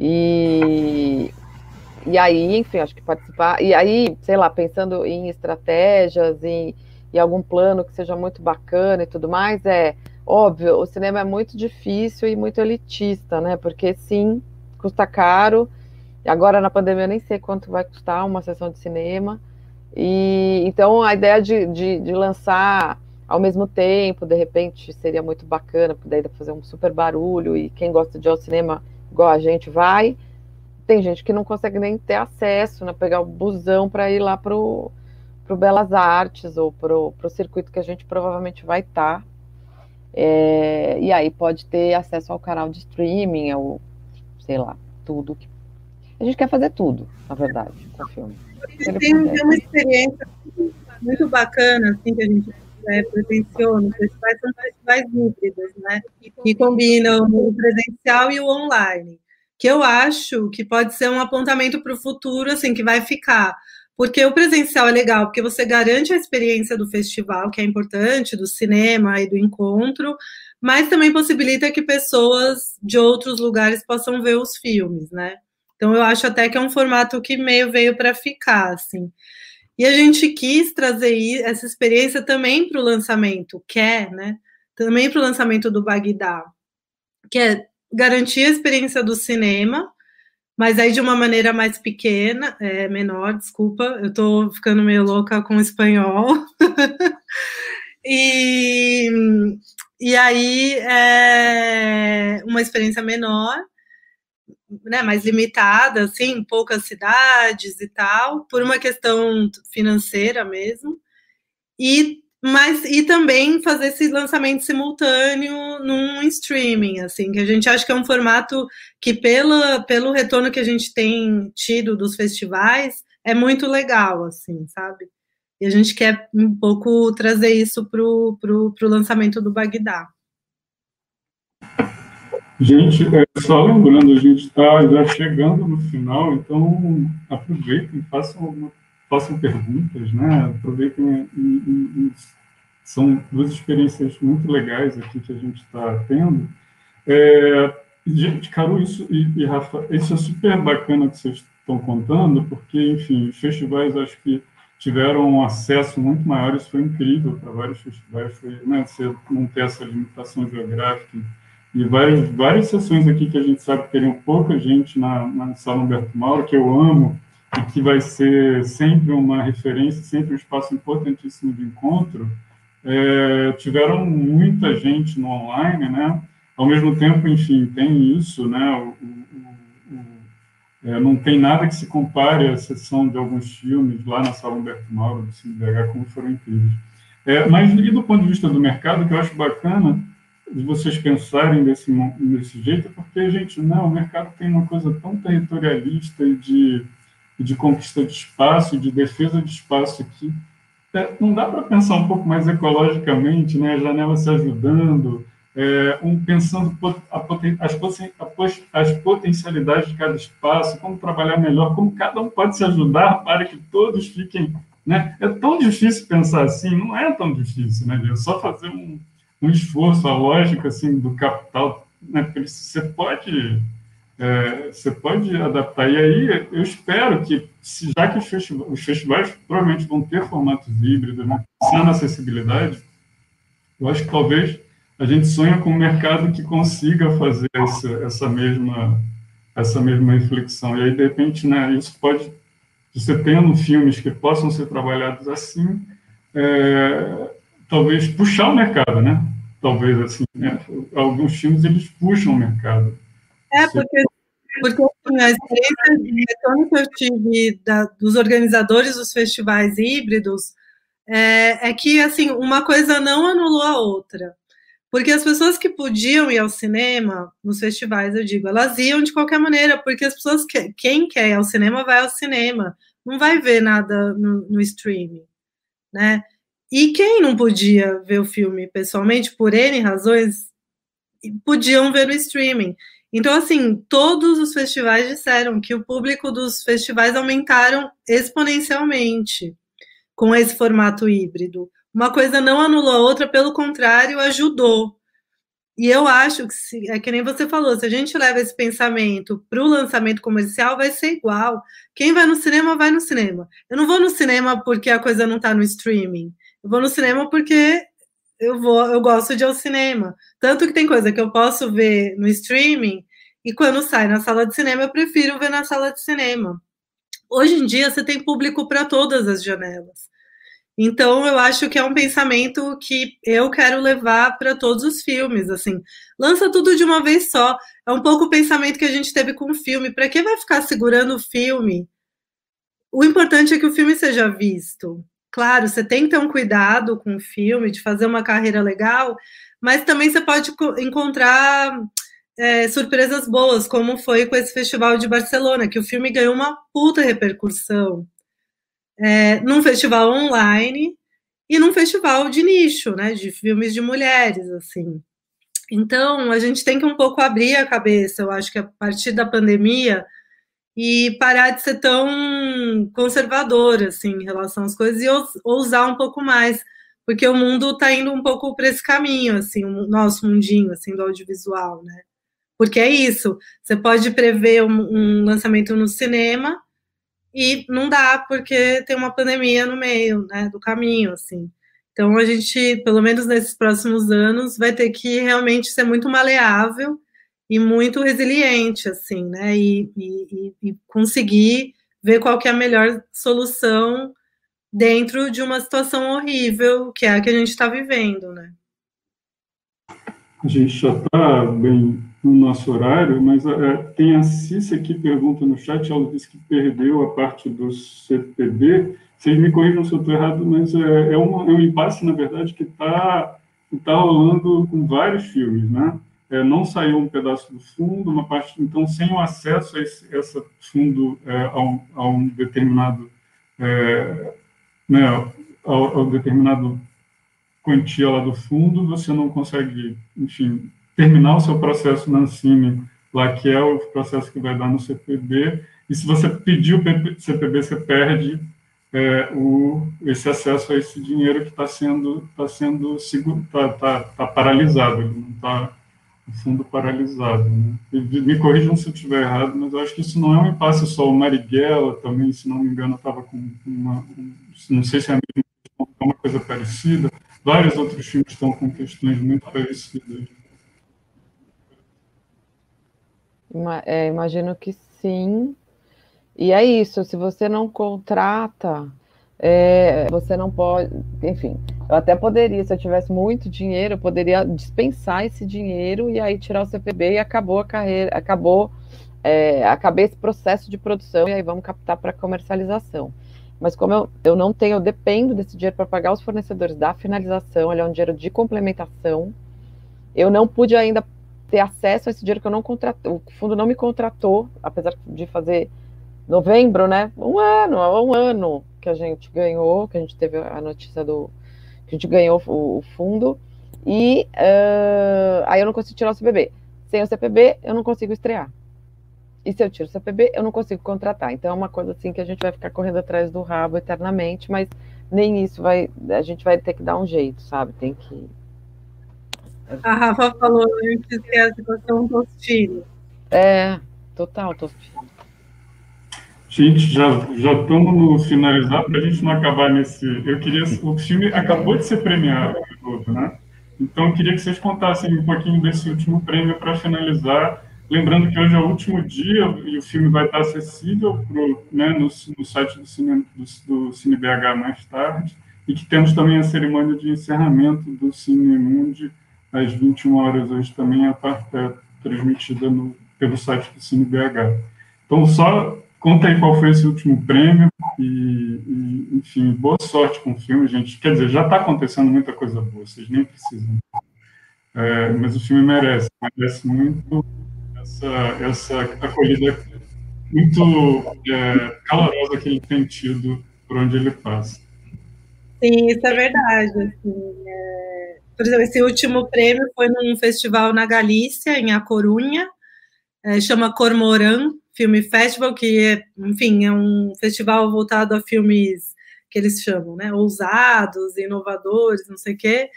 E, e aí, enfim, acho que participar. E aí, sei lá, pensando em estratégias, em, em algum plano que seja muito bacana e tudo mais, é óbvio, o cinema é muito difícil e muito elitista, né? Porque sim, custa caro. Agora na pandemia eu nem sei quanto vai custar uma sessão de cinema. E então a ideia de, de, de, lançar ao mesmo tempo, de repente, seria muito bacana, porque daí dá fazer um super barulho e quem gosta de ir ao cinema igual a gente vai. Tem gente que não consegue nem ter acesso, né, pegar o busão para ir lá pro, pro Belas Artes ou pro, pro circuito que a gente provavelmente vai estar. Tá. É, e aí pode ter acesso ao canal de streaming, ou sei lá, tudo. Que... A gente quer fazer tudo, na verdade, com o filme. Tem, tem uma experiência muito bacana, assim, que a gente é, presenciou nos festivais, são festivais híbridos, né? Que combinam o presencial e o online. Que eu acho que pode ser um apontamento para o futuro, assim, que vai ficar. Porque o presencial é legal, porque você garante a experiência do festival, que é importante, do cinema e do encontro, mas também possibilita que pessoas de outros lugares possam ver os filmes, né? Então eu acho até que é um formato que meio veio para ficar, assim. E a gente quis trazer essa experiência também para o lançamento, quer, é, né? Também para o lançamento do Bagdá, que é garantir a experiência do cinema, mas aí de uma maneira mais pequena, é, menor, desculpa, eu estou ficando meio louca com o espanhol. e, e aí é uma experiência menor, né, mais limitada, assim, poucas cidades e tal, por uma questão financeira mesmo, e mas e também fazer esse lançamento simultâneo num streaming, assim, que a gente acha que é um formato que pela, pelo retorno que a gente tem tido dos festivais é muito legal, assim, sabe? E a gente quer um pouco trazer isso para o lançamento do Bagdá. Gente, é, só lembrando, a gente está já chegando no final, então aproveitem, façam, façam perguntas, né? Aproveitem, e, e, e são duas experiências muito legais aqui que a gente está tendo. É, gente, Caro, isso e, e, Rafa, isso é super bacana que vocês estão contando, porque, enfim, os festivais acho que tiveram um acesso muito maior, isso foi incrível para vários festivais, foi, né, você não ter essa limitação geográfica e várias, várias sessões aqui que a gente sabe que teriam pouca gente na, na sala Humberto Mauro, que eu amo, e que vai ser sempre uma referência, sempre um espaço importantíssimo de encontro, é, tiveram muita gente no online, né? Ao mesmo tempo, enfim, tem isso, né? O, o, o, é, não tem nada que se compare à sessão de alguns filmes lá na sala Humberto Mauro, do CineBH, como foram incríveis. É, mas, e do ponto de vista do mercado, que eu acho bacana, de vocês pensarem desse, desse jeito, porque, gente, não, o mercado tem uma coisa tão territorialista e de, de conquista de espaço, de defesa de espaço que é, não dá para pensar um pouco mais ecologicamente, né? A janela se ajudando, é, um pensando a, as, as potencialidades de cada espaço, como trabalhar melhor, como cada um pode se ajudar para que todos fiquem. Né? É tão difícil pensar assim, não é tão difícil, né? É só fazer um, um esforço, a lógica assim do capital, né? Você pode é, você pode adaptar. E aí eu espero que já que os festivais, os festivais provavelmente vão ter formatos híbridos, vão pensar na acessibilidade, eu acho que talvez a gente sonha com um mercado que consiga fazer essa, essa mesma essa mesma reflexão. E aí, de repente, né, isso pode, você tendo filmes que possam ser trabalhados assim, é, talvez puxar o mercado, né? Talvez assim, né? alguns filmes eles puxam o mercado. É, porque porque assim, a experiência de retorno que eu tive da, dos organizadores dos festivais híbridos é, é, que assim uma coisa não anulou a outra. Porque as pessoas que podiam ir ao cinema, nos festivais, eu digo, elas iam de qualquer maneira, porque as pessoas, que, quem quer ir ao cinema, vai ao cinema, não vai ver nada no, no streaming, né? E quem não podia ver o filme pessoalmente, por N razões, podiam ver no streaming. Então, assim, todos os festivais disseram que o público dos festivais aumentaram exponencialmente com esse formato híbrido. Uma coisa não anulou a outra, pelo contrário, ajudou. E eu acho que, se, é que nem você falou, se a gente leva esse pensamento para o lançamento comercial, vai ser igual. Quem vai no cinema, vai no cinema. Eu não vou no cinema porque a coisa não está no streaming. Eu vou no cinema porque eu vou, eu gosto de ir ao cinema. Tanto que tem coisa que eu posso ver no streaming e quando sai na sala de cinema, eu prefiro ver na sala de cinema. Hoje em dia, você tem público para todas as janelas. Então, eu acho que é um pensamento que eu quero levar para todos os filmes. Assim, lança tudo de uma vez só. É um pouco o pensamento que a gente teve com o filme. Para que vai ficar segurando o filme? O importante é que o filme seja visto. Claro, você tem que ter um cuidado com o filme, de fazer uma carreira legal, mas também você pode encontrar é, surpresas boas, como foi com esse festival de Barcelona, que o filme ganhou uma puta repercussão é, num festival online e num festival de nicho, né, de filmes de mulheres, assim. Então, a gente tem que um pouco abrir a cabeça, eu acho que a partir da pandemia, e parar de ser tão conservador assim em relação às coisas e ousar um pouco mais, porque o mundo está indo um pouco para esse caminho, assim, o nosso mundinho assim do audiovisual, né? Porque é isso, você pode prever um, um lançamento no cinema e não dá porque tem uma pandemia no meio, né, do caminho, assim. Então a gente, pelo menos nesses próximos anos, vai ter que realmente ser muito maleável e muito resiliente, assim, né? E, e, e conseguir ver qual que é a melhor solução dentro de uma situação horrível que é a que a gente está vivendo, né? A gente já está bem no nosso horário, mas é, tem a Cícia que pergunta no chat, ela disse que perdeu a parte do CPB. Vocês me corrijam se eu estou errado, mas é, é, uma, é um impasse, na verdade, que está tá rolando com vários filmes, né? É, não saiu um pedaço do fundo, uma parte, então sem o acesso a esse fundo é, a, um, a, um, determinado é, né, ao, determinado quantia lá do fundo, você não consegue, enfim, terminar o seu processo na Ancine, lá que é o processo que vai dar no CPB, e se você pedir o CPB, você perde é, o, esse acesso a esse dinheiro que está sendo está sendo está tá, tá paralisado, ele não está fundo paralisado. Né? Me corrijam se eu estiver errado, mas eu acho que isso não é um impasse só. O Marighella também, se não me engano, estava com uma. Não sei se é uma coisa parecida. Vários outros filmes estão com questões muito parecidas. É, imagino que sim. E é isso, se você não contrata, é, você não pode, enfim, eu até poderia, se eu tivesse muito dinheiro, eu poderia dispensar esse dinheiro e aí tirar o CPB e acabou a carreira, acabou, é, acabei esse processo de produção e aí vamos captar para comercialização. Mas como eu, eu não tenho, eu dependo desse dinheiro para pagar os fornecedores da finalização, ele é um dinheiro de complementação, eu não pude ainda ter acesso a esse dinheiro que eu não contratei, o fundo não me contratou, apesar de fazer novembro, né? Um ano, um ano que a gente ganhou, que a gente teve a notícia do que a gente ganhou o, o fundo, e uh, aí eu não consigo tirar o CPB. Sem o CPB, eu não consigo estrear. E se eu tiro o CPB, eu não consigo contratar. Então é uma coisa assim que a gente vai ficar correndo atrás do rabo eternamente, mas nem isso vai, a gente vai ter que dar um jeito, sabe? Tem que. A Rafa falou antes que a situação Tostino. É, total Tostino. Gente, já estamos no finalizar para a gente não acabar nesse. Eu queria o filme acabou de ser premiado, né? Então eu queria que vocês contassem um pouquinho desse último prêmio para finalizar. Lembrando que hoje é o último dia e o filme vai estar acessível pro, né, no, no site do Cine, do, do Cine BH mais tarde e que temos também a cerimônia de encerramento do Cine Mundi às 21 horas hoje também, a parte é transmitida no, pelo site do Cine BH. Então, só conta aí qual foi esse último prêmio e, e enfim, boa sorte com o filme, gente. Quer dizer, já está acontecendo muita coisa boa, vocês nem precisam. É, mas o filme merece, merece muito essa, essa acolhida muito é, calorosa que ele tem tido por onde ele passa. Sim, isso é verdade. Assim, é... Por exemplo, esse último prêmio foi num festival na Galícia, em A Corunha, é, chama Cormoran Film Festival, que é, enfim, é um festival voltado a filmes que eles chamam, né, ousados, inovadores, não sei o quê.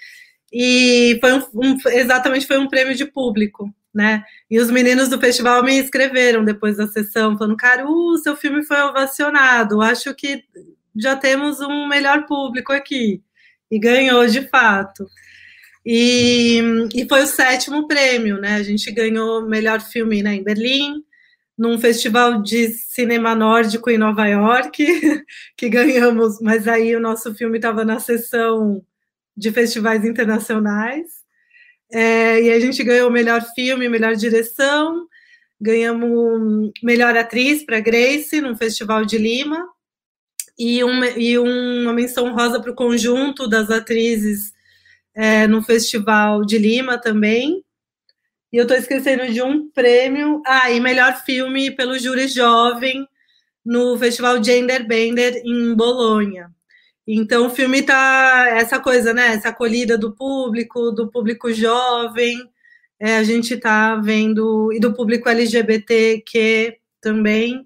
E foi um, um, exatamente foi um prêmio de público, né? E os meninos do festival me escreveram depois da sessão, falando, cara, o seu filme foi ovacionado, acho que já temos um melhor público aqui. E ganhou de fato. E, e foi o sétimo prêmio, né? A gente ganhou melhor filme né, em Berlim, num festival de cinema nórdico em Nova York, que ganhamos, mas aí o nosso filme estava na sessão de festivais internacionais. É, e a gente ganhou melhor filme, melhor direção, ganhamos melhor atriz para Grace, num festival de Lima, e, um, e uma menção rosa para o conjunto das atrizes é, no Festival de Lima também. E eu estou esquecendo de um prêmio. Ah, e melhor filme pelo júri jovem no Festival Gender Bender em Bolonha. Então o filme tá essa coisa, né? Essa acolhida do público, do público jovem. É, a gente está vendo e do público LGBTQ também.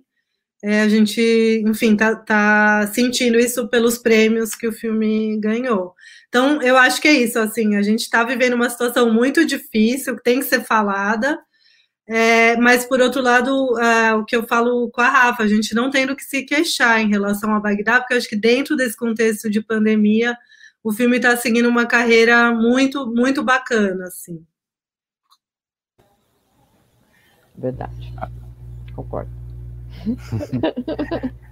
É, a gente, enfim, tá, tá sentindo isso pelos prêmios que o filme ganhou. Então, eu acho que é isso, assim, a gente está vivendo uma situação muito difícil, que tem que ser falada, é, mas, por outro lado, é, o que eu falo com a Rafa, a gente não tem do que se queixar em relação a Bagdá, porque eu acho que dentro desse contexto de pandemia, o filme está seguindo uma carreira muito, muito bacana, assim. Verdade. Concordo.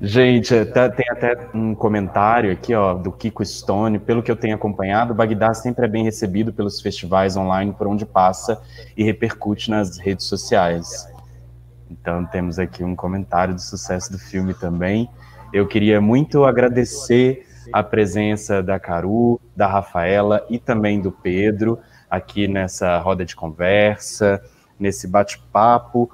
Gente, tá, tem até um comentário aqui, ó, do Kiko Stone. Pelo que eu tenho acompanhado, Bagdá sempre é bem recebido pelos festivais online por onde passa e repercute nas redes sociais. Então, temos aqui um comentário do sucesso do filme também. Eu queria muito agradecer a presença da Caru, da Rafaela e também do Pedro aqui nessa roda de conversa, nesse bate-papo